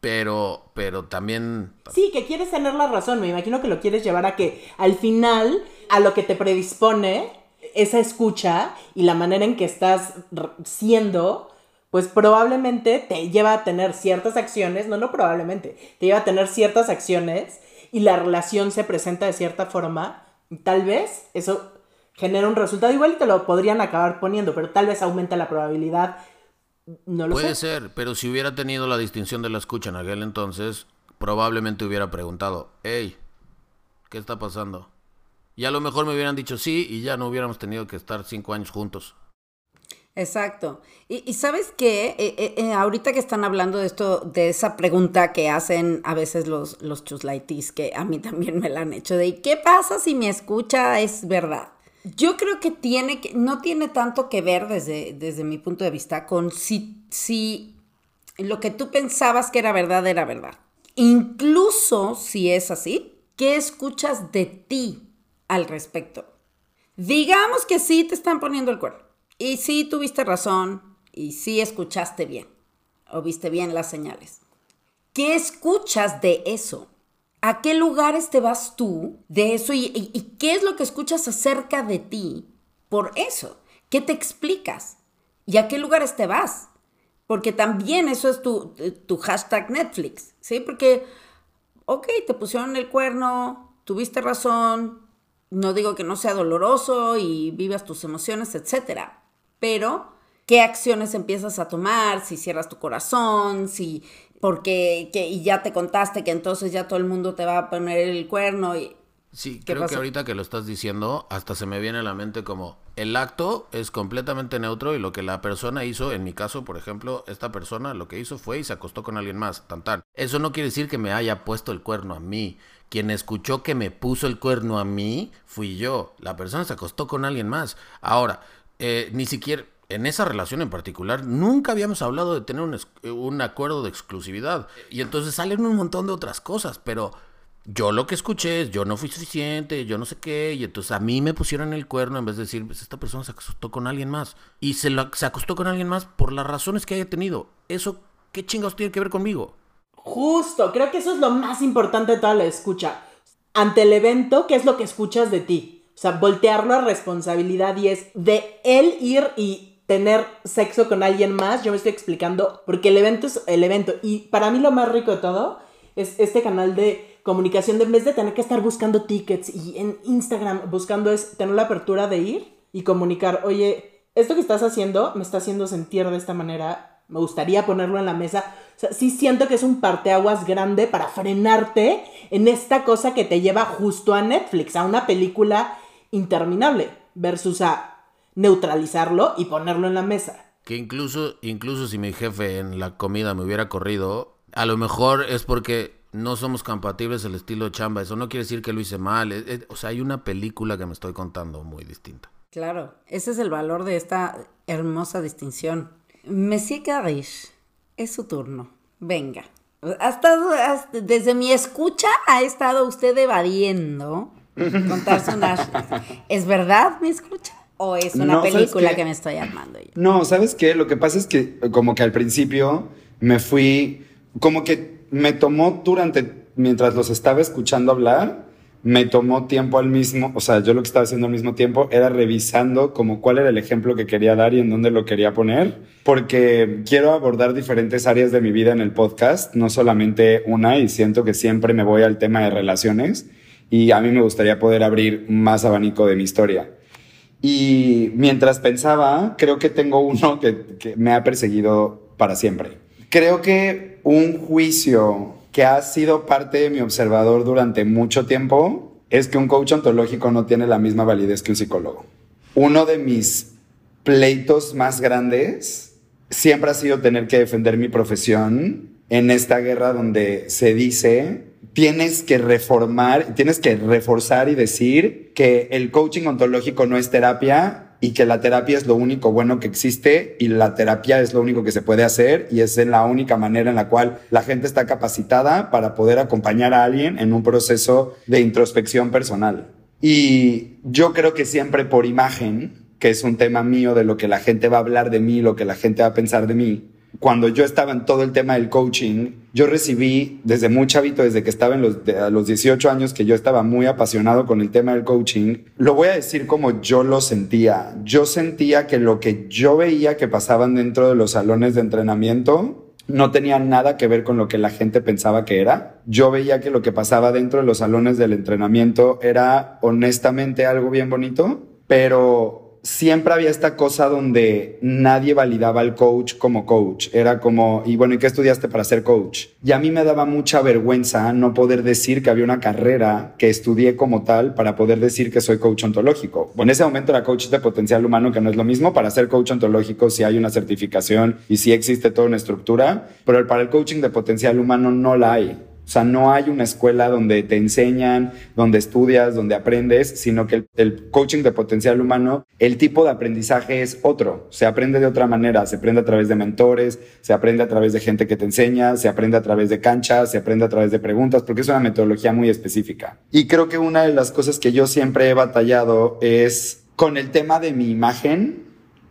pero, pero también... Sí, que quieres tener la razón, me imagino que lo quieres llevar a que al final, a lo que te predispone esa escucha y la manera en que estás siendo, pues probablemente te lleva a tener ciertas acciones, no, no probablemente, te lleva a tener ciertas acciones y la relación se presenta de cierta forma, tal vez eso genera un resultado. Igual y te lo podrían acabar poniendo, pero tal vez aumenta la probabilidad Puede ser, pero si hubiera tenido la distinción de la escucha en aquel entonces, probablemente hubiera preguntado, hey, ¿qué está pasando? Y a lo mejor me hubieran dicho sí y ya no hubiéramos tenido que estar cinco años juntos. Exacto. Y, sabes qué, eh, eh, eh, ahorita que están hablando de esto, de esa pregunta que hacen a veces los, los chuslaitis, que a mí también me la han hecho, de ¿qué pasa si mi escucha es verdad? Yo creo que tiene que, no tiene tanto que ver desde, desde mi punto de vista con si, si lo que tú pensabas que era verdad era verdad. Incluso si es así, ¿qué escuchas de ti al respecto? Digamos que sí te están poniendo el cuerno y sí tuviste razón y sí escuchaste bien o viste bien las señales. ¿Qué escuchas de eso? ¿A qué lugares te vas tú de eso y, qué es lo que escuchas acerca de ti por eso? ¿Qué te explicas? ¿Y a qué lugares te vas? Porque también eso es tu, tu hashtag Netflix, ¿sí? Porque, ok, te pusieron el cuerno, tuviste razón, no digo que no sea doloroso y vivas tus emociones, etcétera, pero ¿qué acciones empiezas a tomar? Si cierras tu corazón, si porque que, y ya te contaste que entonces ya todo el mundo te va a poner el cuerno y... Sí, creo que ahorita que lo estás diciendo, hasta se me viene a la mente como el acto es completamente neutro y lo que la persona hizo, en mi caso, por ejemplo, esta persona lo que hizo fue y se acostó con alguien más, tan tan. Eso no quiere decir que me haya puesto el cuerno a mí. Quien escuchó que me puso el cuerno a mí fui yo. La persona se acostó con alguien más. Ahora, eh, ni siquiera en esa relación en particular, nunca habíamos hablado de tener un, acuerdo de exclusividad. Y entonces salen un montón de otras cosas, pero yo lo que escuché es, yo no fui suficiente, yo no sé qué, y entonces a mí me pusieron el cuerno en vez de decir, pues esta persona se acostó con alguien más. Y se, se acostó con alguien más por las razones que haya tenido. Eso, ¿qué chingados tiene que ver conmigo? Justo, creo que eso es lo más importante de toda la escucha. Ante el evento, ¿qué es lo que escuchas de ti? O sea, voltearlo a responsabilidad y es de él ir y tener sexo con alguien más, yo me estoy explicando, porque el evento es el evento. Y para mí lo más rico de todo es este canal de comunicación de en vez de tener que estar buscando tickets y en Instagram buscando es tener la apertura de ir y comunicar, oye, esto que estás haciendo me está haciendo sentir de esta manera, me gustaría ponerlo en la mesa. O sea, sí siento que es un parteaguas grande para frenarte en esta cosa que te lleva justo a Netflix, a una película interminable, versus a neutralizarlo y ponerlo en la mesa. Que incluso, incluso si mi jefe en la comida me hubiera corrido, a lo mejor es porque no somos compatibles el estilo chamba. Eso no quiere decir que lo hice mal. o sea, hay una película que me estoy contando muy distinta. Claro, ese es el valor de esta hermosa distinción. Monsieur Carish, es su turno. Venga. desde mi escucha ha estado usted evadiendo contarse unas... ¿Es verdad mi escucha? ¿O es una película que me estoy armando yo? No, ¿sabes qué? Lo que pasa es que como que al principio me fui, como que me tomó durante, mientras los estaba escuchando hablar, me tomó tiempo al mismo, o sea, yo lo que estaba haciendo al mismo tiempo era revisando como cuál era el ejemplo que quería dar y en dónde lo quería poner, porque quiero abordar diferentes áreas de mi vida en el podcast, no solamente una, y siento que siempre me voy al tema de relaciones, y a mí me gustaría poder abrir más abanico de mi historia. Y mientras pensaba, creo que tengo uno que, me ha perseguido para siempre. Creo que un juicio que ha sido parte de mi observador durante mucho tiempo es que un coach ontológico no tiene la misma validez que un psicólogo. Uno de mis pleitos más grandes siempre ha sido tener que defender mi profesión en esta guerra donde se dice tienes que reformar, tienes que reforzar y decir que el coaching ontológico no es terapia y que la terapia es lo único bueno que existe y la terapia es lo único que se puede hacer y es la única manera en la cual la gente está capacitada para poder acompañar a alguien en un proceso de introspección personal. Y yo creo que siempre por imagen, que es un tema mío de lo que la gente va a hablar de mí, lo que la gente va a pensar de mí, cuando yo estaba en todo el tema del coaching, yo recibí desde muy chavito, desde que estaba en los, a los 18 años, que yo estaba muy apasionado con el tema del coaching, lo voy a decir como yo lo sentía. Yo sentía que lo que yo veía que pasaban dentro de los salones de entrenamiento no tenía nada que ver con lo que la gente pensaba que era. Yo veía que lo que pasaba dentro de los salones del entrenamiento era honestamente algo bien bonito, pero siempre había esta cosa donde nadie validaba al coach como coach. Era como, y bueno, ¿y qué estudiaste para ser coach? Y a mí me daba mucha vergüenza no poder decir que había una carrera que estudié como tal para poder decir que soy coach ontológico. Bueno, en ese momento era coach de potencial humano, que no es lo mismo. Para ser coach ontológico si hay una certificación y si existe toda una estructura, pero para el coaching de potencial humano no la hay. O sea, no hay una escuela donde te enseñan, donde estudias, donde aprendes, sino que el, coaching de potencial humano, el tipo de aprendizaje es otro. Se aprende de otra manera, se aprende a través de mentores, se aprende a través de gente que te enseña, se aprende a través de canchas, se aprende a través de preguntas, porque es una metodología muy específica. Y creo que una de las cosas que yo siempre he batallado es con el tema de mi imagen,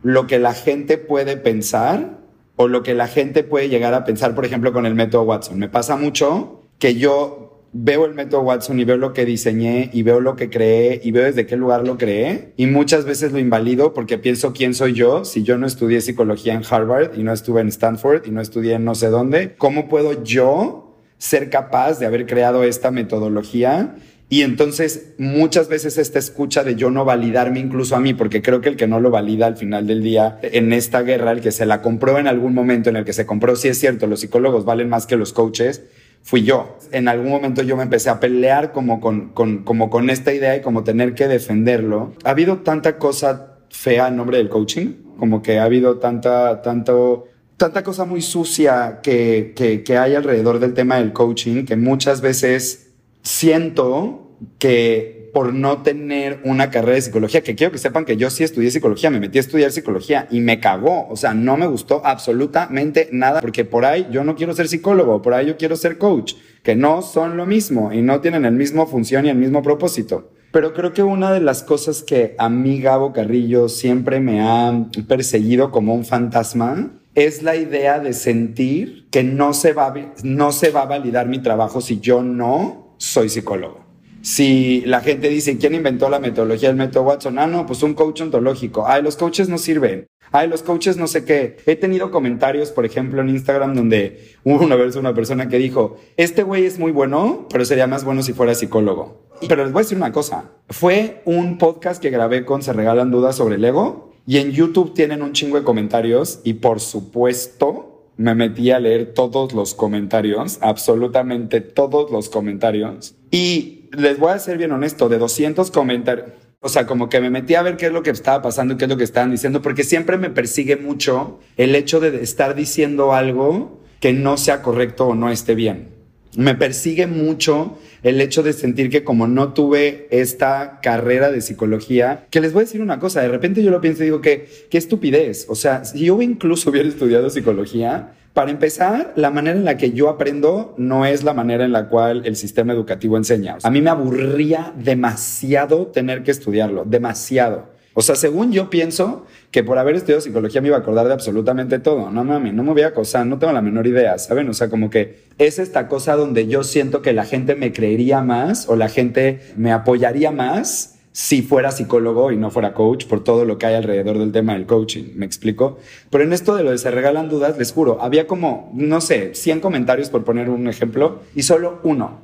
lo que la gente puede pensar o lo que la gente puede llegar a pensar, por ejemplo, con el método Watson. Me pasa mucho que yo veo el método Watson y veo lo que diseñé y veo lo que creé y veo desde qué lugar lo creé y muchas veces lo invalido porque pienso quién soy yo si yo no estudié psicología en Harvard y no estuve en Stanford y no estudié en no sé dónde, ¿cómo puedo yo ser capaz de haber creado esta metodología? Y entonces muchas veces esta escucha de yo no validarme incluso a mí, porque creo que el que no lo valida al final del día en esta guerra, el que se la compró en algún momento en el que se compró, sí es cierto, los psicólogos valen más que los coaches, fui yo. En algún momento yo me empecé a pelear como con, como con esta idea y como tener que defenderlo. Ha habido tanta cosa fea en nombre del coaching, como que ha habido tanta, tanto, tanta cosa muy sucia que, que, que hay alrededor del tema del coaching que muchas veces siento que por no tener una carrera de psicología, que quiero que sepan que yo sí estudié psicología, me metí a estudiar psicología y me cagó, o sea, no me gustó absolutamente nada, porque por ahí yo no quiero ser psicólogo, por ahí yo quiero ser coach, que no son lo mismo y no tienen el mismo función y el mismo propósito. Pero creo que una de las cosas que a mí Gabo Carrillo siempre me ha perseguido como un fantasma es la idea de sentir que no se va, no se va a validar mi trabajo si yo no soy psicólogo si la gente dice, ¿quién inventó la metodología del método Watson? Ah, no, pues un coach ontológico. Ay, los coaches no sirven. Ay, los coaches no sé qué. He tenido comentarios, por ejemplo, en Instagram donde hubo una vez una persona que dijo, este güey es muy bueno, pero sería más bueno si fuera psicólogo. Pero les voy a decir una cosa. Fue un podcast que grabé con Se Regalan Dudas sobre el ego y en YouTube tienen un chingo de comentarios y por supuesto me metí a leer todos los comentarios, absolutamente todos los comentarios. Y les voy a ser bien honesto, de 200 comentarios, o sea, como que me metí a ver qué es lo que estaba pasando y qué es lo que estaban diciendo, porque siempre me persigue mucho el hecho de estar diciendo algo que no sea correcto o no esté bien. Me persigue mucho el hecho de sentir que como no tuve esta carrera de psicología, que les voy a decir una cosa, de repente yo lo pienso y digo que qué estupidez, o sea, si yo incluso hubiera estudiado psicología, para empezar, la manera en la que yo aprendo no es la manera en la cual el sistema educativo enseña. a mí me aburría demasiado tener que estudiarlo, demasiado. O sea, según yo pienso que por haber estudiado psicología me iba a acordar de absolutamente todo. No mami, no me voy a acosar, no tengo la menor idea, ¿saben? O sea, como que es esta cosa donde yo siento que la gente me creería más o la gente me apoyaría más si fuera psicólogo y no fuera coach por todo lo que hay alrededor del tema del coaching, ¿me explico? Pero en esto de lo de se regalan dudas, les juro, había como, no sé, 100 comentarios por poner un ejemplo y solo uno,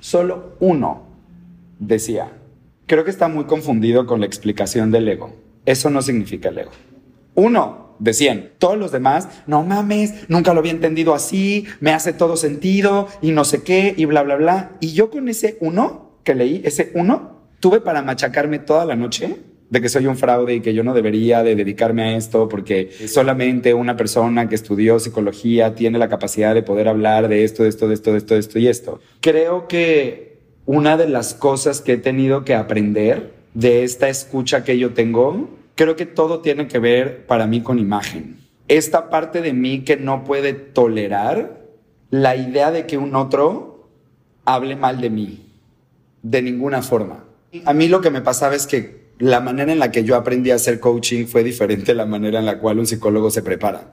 solo uno decía, creo que está muy confundido con la explicación del ego. Eso no significa el ego. Uno de 100. Todos los demás, no mames, nunca lo había entendido así, me hace todo sentido y no sé qué y bla, bla, bla. Y yo con ese uno que leí, ese uno, tuve para machacarme toda la noche de que soy un fraude y que yo no debería de dedicarme a esto porque solamente una persona que estudió psicología tiene la capacidad de poder hablar de esto, de esto, de esto, de esto, de esto y esto. Creo que una de las cosas que he tenido que aprender de esta escucha que yo tengo, creo que todo tiene que ver para mí con imagen. Esta parte de mí que no puede tolerar la idea de que un otro hable mal de mí, de ninguna forma. A mí lo que me pasaba es que la manera en la que yo aprendí a hacer coaching fue diferente a la manera en la cual un psicólogo se prepara.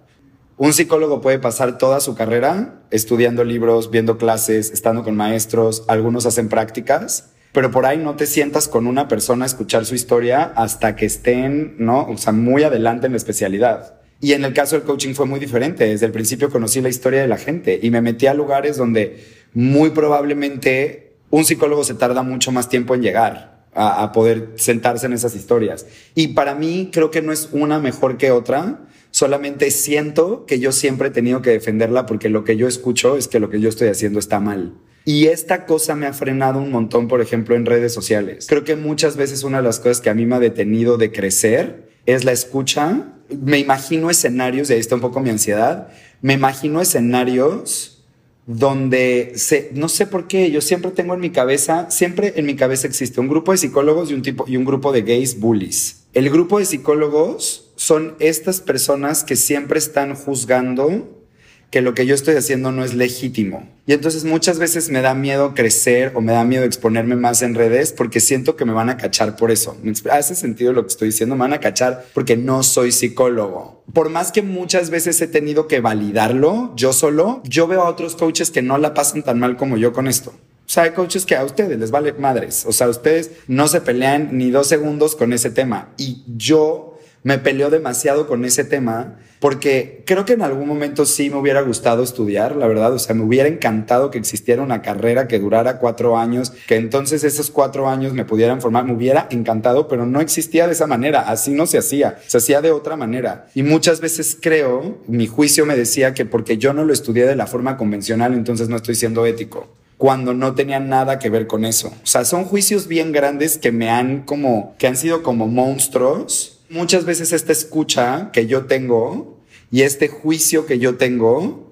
Un psicólogo puede pasar toda su carrera estudiando libros, viendo clases, estando con maestros, algunos hacen prácticas, pero por ahí no te sientas con una persona a escuchar su historia hasta que estén, ¿no? O sea, muy adelante en la especialidad. Y en el caso del coaching fue muy diferente. Desde el principio conocí la historia de la gente y me metí a lugares donde muy probablemente un psicólogo se tarda mucho más tiempo en llegar a, poder sentarse en esas historias. Y para mí creo que no es una mejor que otra, solamente siento que yo siempre he tenido que defenderla porque lo que yo escucho es que lo que yo estoy haciendo está mal. Y esta cosa me ha frenado un montón, por ejemplo, en redes sociales. Creo que muchas veces una de las cosas que a mí me ha detenido de crecer es la escucha. Me imagino escenarios, y ahí está un poco mi ansiedad, me imagino escenarios donde se, no sé por qué, yo siempre tengo en mi cabeza, siempre en mi cabeza existe un grupo de psicólogos y un, tipo, y un grupo de gays bullies. El grupo de psicólogos son estas personas que siempre están juzgando que lo que yo estoy haciendo no es legítimo. Y entonces muchas veces me da miedo crecer o me da miedo exponerme más en redes porque siento que me van a cachar por eso. ¿Hace sentido lo que estoy diciendo? Me van a cachar porque no soy psicólogo. Por más que muchas veces he tenido que validarlo yo solo, yo veo a otros coaches que no la pasan tan mal como yo con esto. O sea, hay coaches que a ustedes les vale madres. O sea, ustedes no se pelean ni dos segundos con ese tema. Y yo me peleo demasiado con ese tema porque creo que en algún momento sí me hubiera gustado estudiar, la verdad, o sea, me hubiera encantado que existiera una carrera que durara cuatro años, que entonces esos cuatro años me pudieran formar, me hubiera encantado, pero no existía de esa manera, así no se hacía, se hacía de otra manera. Y muchas veces creo, mi juicio me decía que porque yo no lo estudié de la forma convencional, entonces no estoy siendo ético cuando no tenía nada que ver con eso. O sea, son juicios bien grandes que me han como, que han sido como monstruos muchas veces esta escucha que yo tengo y este juicio que yo tengo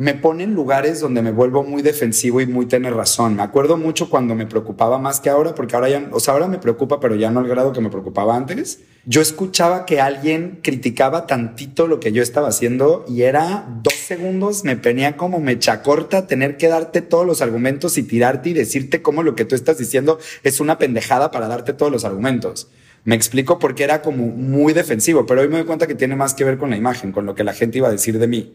me pone en lugares donde me vuelvo muy defensivo y muy tener razón. Me acuerdo mucho cuando me preocupaba más que ahora, porque ahora ya, o sea, ahora me preocupa, pero ya no al grado que me preocupaba antes. Yo escuchaba que alguien criticaba tantito lo que yo estaba haciendo y era dos segundos, me venía como mecha corta tener que darte todos los argumentos y tirarte y decirte cómo lo que tú estás diciendo es una pendejada para darte todos los argumentos. Me explico porque era como muy defensivo, pero hoy me doy cuenta que tiene más que ver con la imagen, con lo que la gente iba a decir de mí.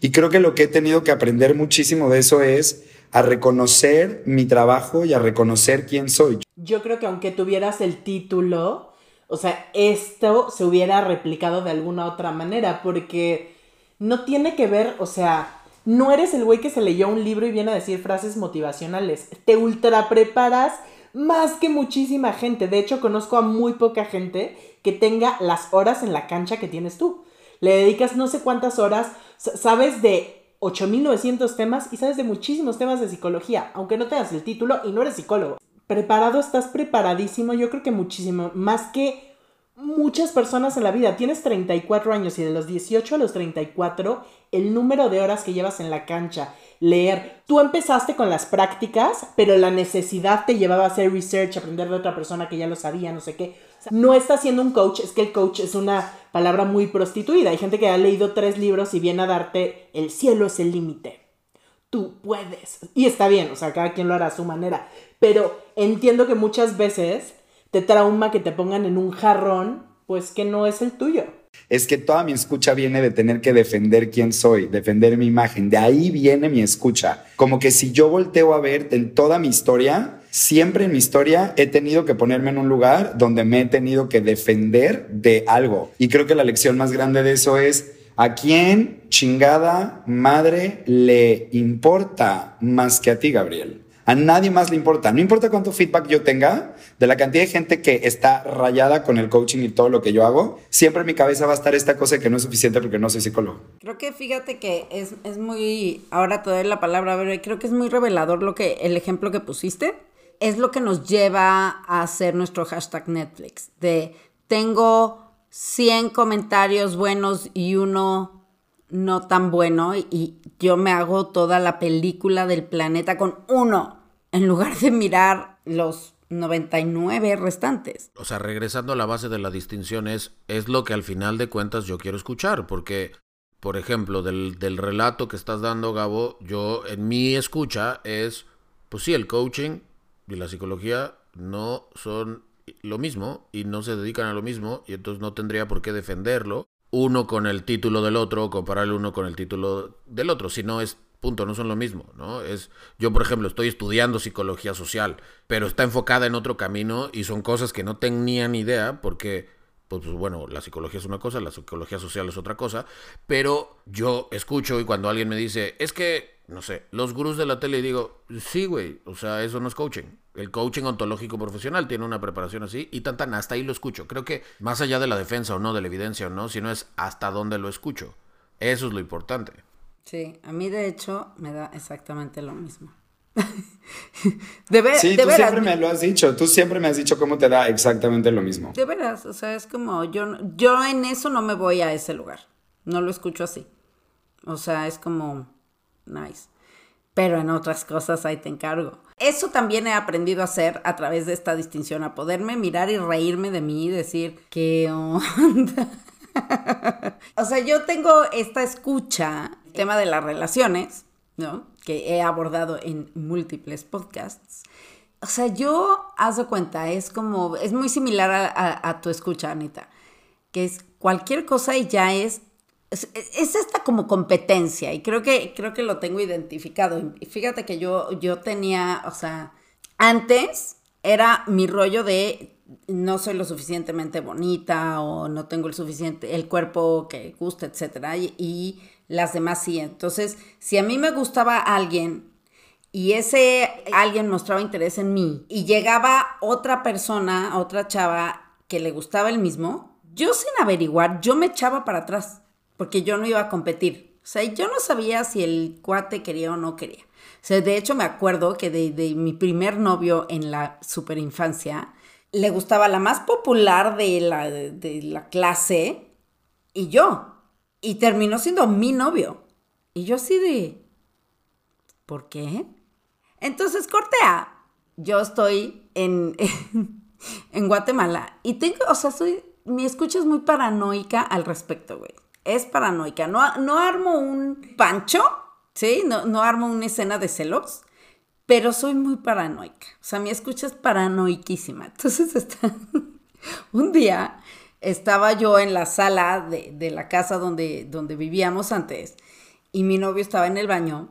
Y creo que lo que he tenido que aprender muchísimo de eso es a reconocer mi trabajo y a reconocer quién soy. Yo creo que aunque tuvieras el título, o sea, esto se hubiera replicado de alguna otra manera, porque no tiene que ver, o sea, no eres el güey que se leyó un libro y viene a decir frases motivacionales, te ultra preparas más que muchísima gente, de hecho conozco a muy poca gente que tenga las horas en la cancha que tienes tú. Le dedicas no sé cuántas horas, sabes de 8900 temas y sabes de muchísimos temas de psicología, aunque no tengas el título y no eres psicólogo. Preparado, estás preparadísimo, yo creo que muchísimo, más que muchas personas en la vida. Tienes 34 años y de los 18 a los 34, el número de horas que llevas en la cancha, leer. Tú empezaste con las prácticas, pero la necesidad te llevaba a hacer research, aprender de otra persona que ya lo sabía, no sé qué. No está siendo un coach, es que el coach es una palabra muy prostituida. Hay gente que ha leído tres libros y viene a darte el cielo es el límite. Tú puedes. Y está bien, o sea, cada quien lo hará a su manera. Pero entiendo que muchas veces te trauma que te pongan en un jarrón, pues que no es el tuyo. Es que toda mi escucha viene de tener que defender quién soy, defender mi imagen. De ahí viene mi escucha. Como que si yo volteo a ver en toda mi historia, siempre en mi historia he tenido que ponerme en un lugar donde me he tenido que defender de algo. Y creo que la lección más grande de eso es ¿A quién chingada madre le importa más que a ti, Gabriel? A nadie más le importa. No importa cuánto feedback yo tenga, de la cantidad de gente que está rayada con el coaching y todo lo que yo hago, siempre en mi cabeza va a estar esta cosa que no es suficiente porque no soy psicólogo. Creo que fíjate que es, es muy, ahora te doy la palabra, a creo que es muy revelador lo que, el ejemplo que pusiste. Es lo que nos lleva a hacer nuestro hashtag Netflix, de tengo 100 comentarios buenos y uno no tan bueno y yo me hago toda la película del planeta con uno en lugar de mirar los 99 restantes. O sea, regresando a la base de la distinción es, es lo que al final de cuentas yo quiero escuchar, porque, por ejemplo, del, del relato que estás dando, Gabo, yo en mi escucha es, pues sí, el coaching y la psicología no son lo mismo y no se dedican a lo mismo y entonces no tendría por qué defenderlo uno con el título del otro, comparar el uno con el título del otro, si no es punto, no son lo mismo, ¿no? Es yo por ejemplo estoy estudiando psicología social, pero está enfocada en otro camino y son cosas que no tenía ni idea porque pues, pues, bueno, la psicología es una cosa, la psicología social es otra cosa, pero yo escucho y cuando alguien me dice, "Es que no sé, los gurús de la tele y digo, sí, güey, o sea, eso no es coaching. El coaching ontológico profesional tiene una preparación así y tan tan, hasta ahí lo escucho. Creo que más allá de la defensa o no, de la evidencia o no, sino es hasta dónde lo escucho. Eso es lo importante. Sí, a mí de hecho me da exactamente lo mismo. de, ver, sí, tú siempre me lo has dicho, tú siempre me has dicho cómo te da exactamente lo mismo. De veras, o sea, es como yo, yo en eso no me voy a ese lugar, no lo escucho así. O sea, es como, nice. Pero en otras cosas ahí te encargo. Eso también he aprendido a hacer a través de esta distinción, a poderme mirar y reírme de mí y decir, ¿qué onda? o sea, yo tengo esta escucha, el tema de las relaciones, ¿no? Que he abordado en múltiples podcasts. O sea, yo, haz de cuenta, es como, es muy similar a, a tu escucha, Anita, que es cualquier cosa y ya es es, esta como competencia y creo que, creo que lo tengo identificado. Y fíjate que yo, yo tenía, o sea, antes era mi rollo de no soy lo suficientemente bonita o no tengo el suficiente, el cuerpo que gusta, etcétera, y, las demás sí. Entonces, si a mí me gustaba alguien y ese alguien mostraba interés en mí y llegaba otra persona, otra chava que le gustaba el mismo, yo sin averiguar, yo me echaba para atrás porque yo no iba a competir. O sea, yo no sabía si el cuate quería o no quería. O sea, de hecho me acuerdo que de, mi primer novio en la superinfancia, le gustaba la más popular de la, de, la clase y yo. Y terminó siendo mi novio. Y yo así de... ¿Por qué? Entonces, cortea. Yo estoy en, en, Guatemala y tengo, o sea, soy, mi escucha es muy paranoica al respecto, güey es paranoica. No, no armo un pancho, ¿sí? No, no armo una escena de celos, pero soy muy paranoica. O sea, mi escucha es paranoiquísima. Entonces, está... un día estaba yo en la sala de, la casa donde, donde vivíamos antes y mi novio estaba en el baño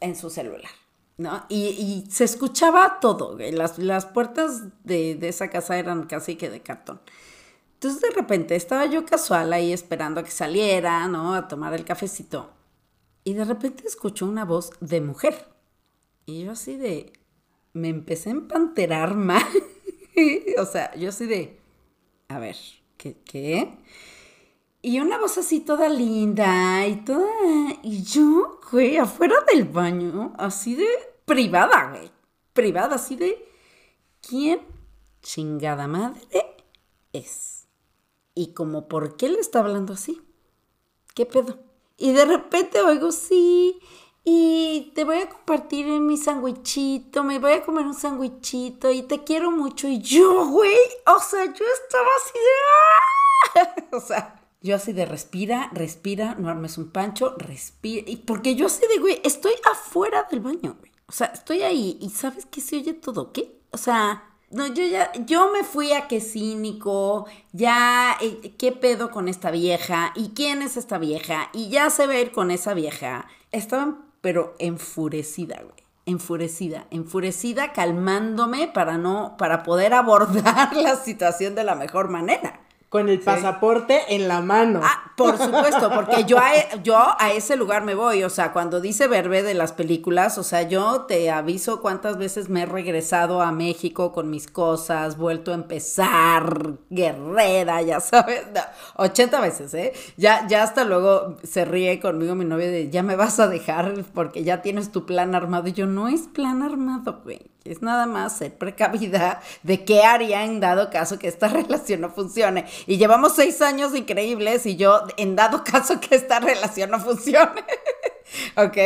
en su celular. ¿no? Y, se escuchaba todo. Las, las puertas de, de, esa casa eran casi que de cartón. Entonces de repente estaba yo casual ahí esperando a que saliera, ¿no? A tomar el cafecito. Y de repente escucho una voz de mujer. Y yo así de... Me empecé a empanterar mal. o sea, yo así de... A ver, ¿qué? ¿Qué? Y una voz así toda linda y toda... Y yo, güey, afuera del baño, así de privada, güey. Privada, así de... ¿Quién chingada madre es? Y como, ¿por qué le está hablando así? ¿Qué pedo? Y de repente oigo, sí, y te voy a compartir mi sandwichito, me voy a comer un sandwichito y te quiero mucho. Y yo, güey, o sea, yo estaba así de... ¡ah! o sea, yo así de respira, respira, no armes un pancho, respira. Y porque yo así de, güey, estoy afuera del baño, güey. O sea, estoy ahí y ¿sabes qué se oye todo? ¿Qué? O sea, no, yo ya, yo me fui a qué cínico, ya, eh, ¿qué pedo con esta vieja? ¿Y quién es esta vieja? Y ya se ve ir con esa vieja. Estaban, pero enfurecida, güey. Enfurecida, enfurecida, calmándome para no, para poder abordar la situación de la mejor manera. Con el pasaporte en la mano. Ah, por supuesto, porque yo a, e, yo a ese lugar me voy. O sea, cuando dice Verbe de las películas, o sea, yo te aviso cuántas veces me he regresado a México con mis cosas, vuelto a empezar, guerrera, ya sabes. 80 veces, ¿eh? Ya, ya hasta luego se ríe conmigo mi novia de ya me vas a dejar porque ya tienes tu plan armado. Y yo, no es plan armado, güey. Es nada más ser precavida de qué haría en dado caso que esta relación no funcione. Y llevamos seis años increíbles y yo en dado caso que esta relación no funcione. ¿Ok?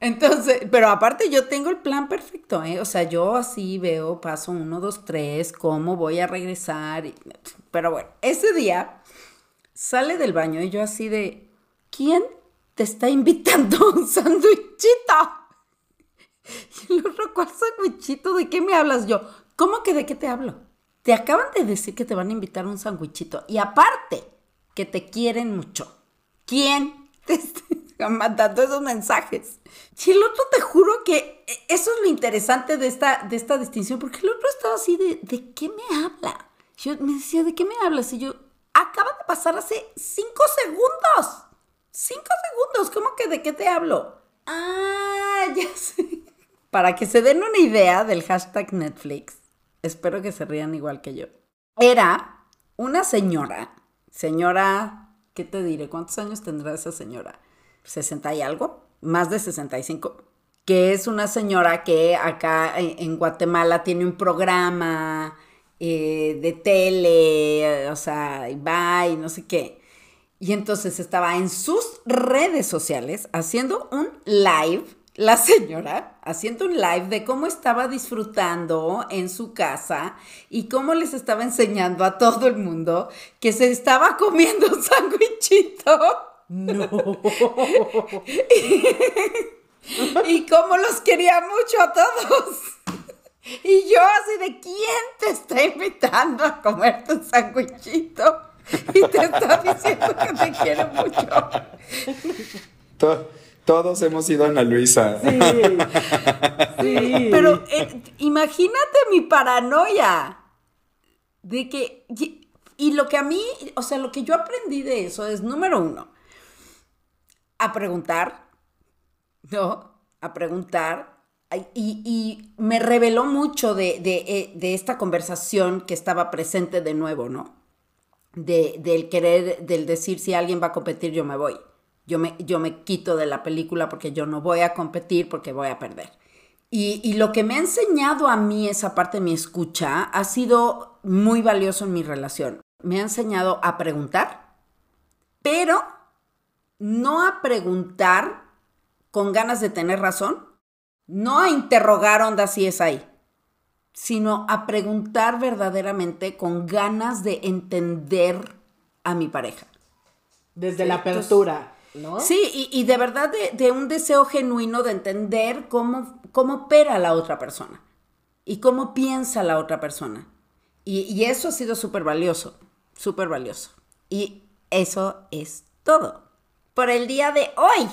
Entonces, pero aparte yo tengo el plan perfecto, ¿eh? O sea, yo así veo paso uno, dos, tres, cómo voy a regresar. Pero bueno, ese día sale del baño y yo así de, ¿quién te está invitando un sándwichito? Y el otro, ¿cuál sandwichito? ¿De qué me hablas yo? ¿Cómo que de qué te hablo? Te acaban de decir que te van a invitar un sandwichito. Y aparte, que te quieren mucho. ¿Quién te está mandando esos mensajes? Y el otro te juro que eso es lo interesante de esta, de esta distinción, porque el otro estaba así de, ¿de qué me habla? Yo me decía, ¿de qué me hablas? Y yo, acaba de pasar hace cinco segundos. Cinco segundos, ¿cómo que de qué te hablo? Ah, ya sé. Para que se den una idea del hashtag Netflix, espero que se rían igual que yo. Era una señora, señora, ¿qué te diré? ¿Cuántos años tendrá esa señora? ¿60 y algo? Más de 65. Que es una señora que acá en Guatemala tiene un programa eh, de tele, o sea, va y no sé qué. Y entonces estaba en sus redes sociales haciendo un live la señora haciendo un live de cómo estaba disfrutando en su casa y cómo les estaba enseñando a todo el mundo que se estaba comiendo un sándwichito. No. y, cómo los quería mucho a todos. Y yo así de, ¿quién te está invitando a comer tu sándwichito? Y te está diciendo que te quiere mucho. Todos hemos ido a Ana Luisa. Sí. sí. Pero eh, imagínate mi paranoia. De que. Y lo que a mí, o sea, lo que yo aprendí de eso es, número uno, a preguntar, ¿no? A preguntar. Y, y me reveló mucho de, de, eh, de, esta conversación que estaba presente de nuevo, ¿no? De, del querer, del decir si alguien va a competir, yo me voy. Yo me, yo me quito de la película porque yo no voy a competir porque voy a perder. Y, y, lo que me ha enseñado a mí esa parte de mi escucha ha sido muy valioso en mi relación. Me ha enseñado a preguntar, pero no a preguntar con ganas de tener razón, no a interrogar onda si es ahí, sino a preguntar verdaderamente con ganas de entender a mi pareja. Desde la apertura. Sí, y, de verdad de, un deseo genuino de entender cómo, cómo opera la otra persona y cómo piensa la otra persona. Y, y eso ha sido súper valioso, súper valioso. Y eso es todo por el día de hoy.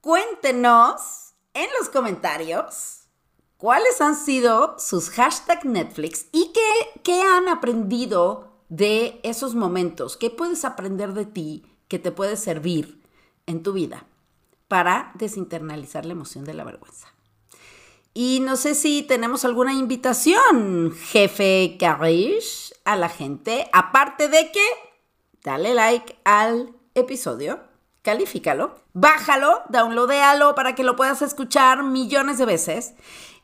Cuéntenos en los comentarios cuáles han sido sus hashtag Netflix y qué, qué han aprendido de esos momentos. ¿Qué puedes aprender de ti que te puede servir en tu vida para desinternalizar la emoción de la vergüenza? Y no sé si tenemos alguna invitación, jefe Karish, a la gente, aparte de que dale like al episodio, califícalo, bájalo, downloadéalo para que lo puedas escuchar millones de veces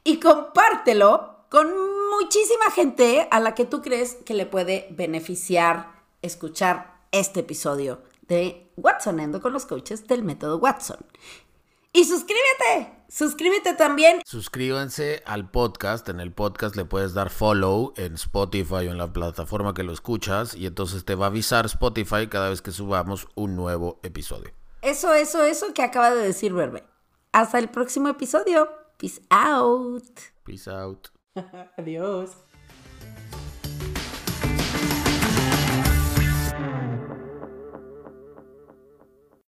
y compártelo con muchísima gente a la que tú crees que le puede beneficiar escuchar este episodio de Watsonendo con los coaches del método Watson. Y suscríbete, suscríbete también. Suscríbanse al podcast. En el podcast le puedes dar follow en Spotify o en la plataforma que lo escuchas y entonces te va a avisar Spotify cada vez que subamos un nuevo episodio. Eso, eso, eso que acaba de decir Verbe. Hasta el próximo episodio. Peace out. Peace out. Adiós.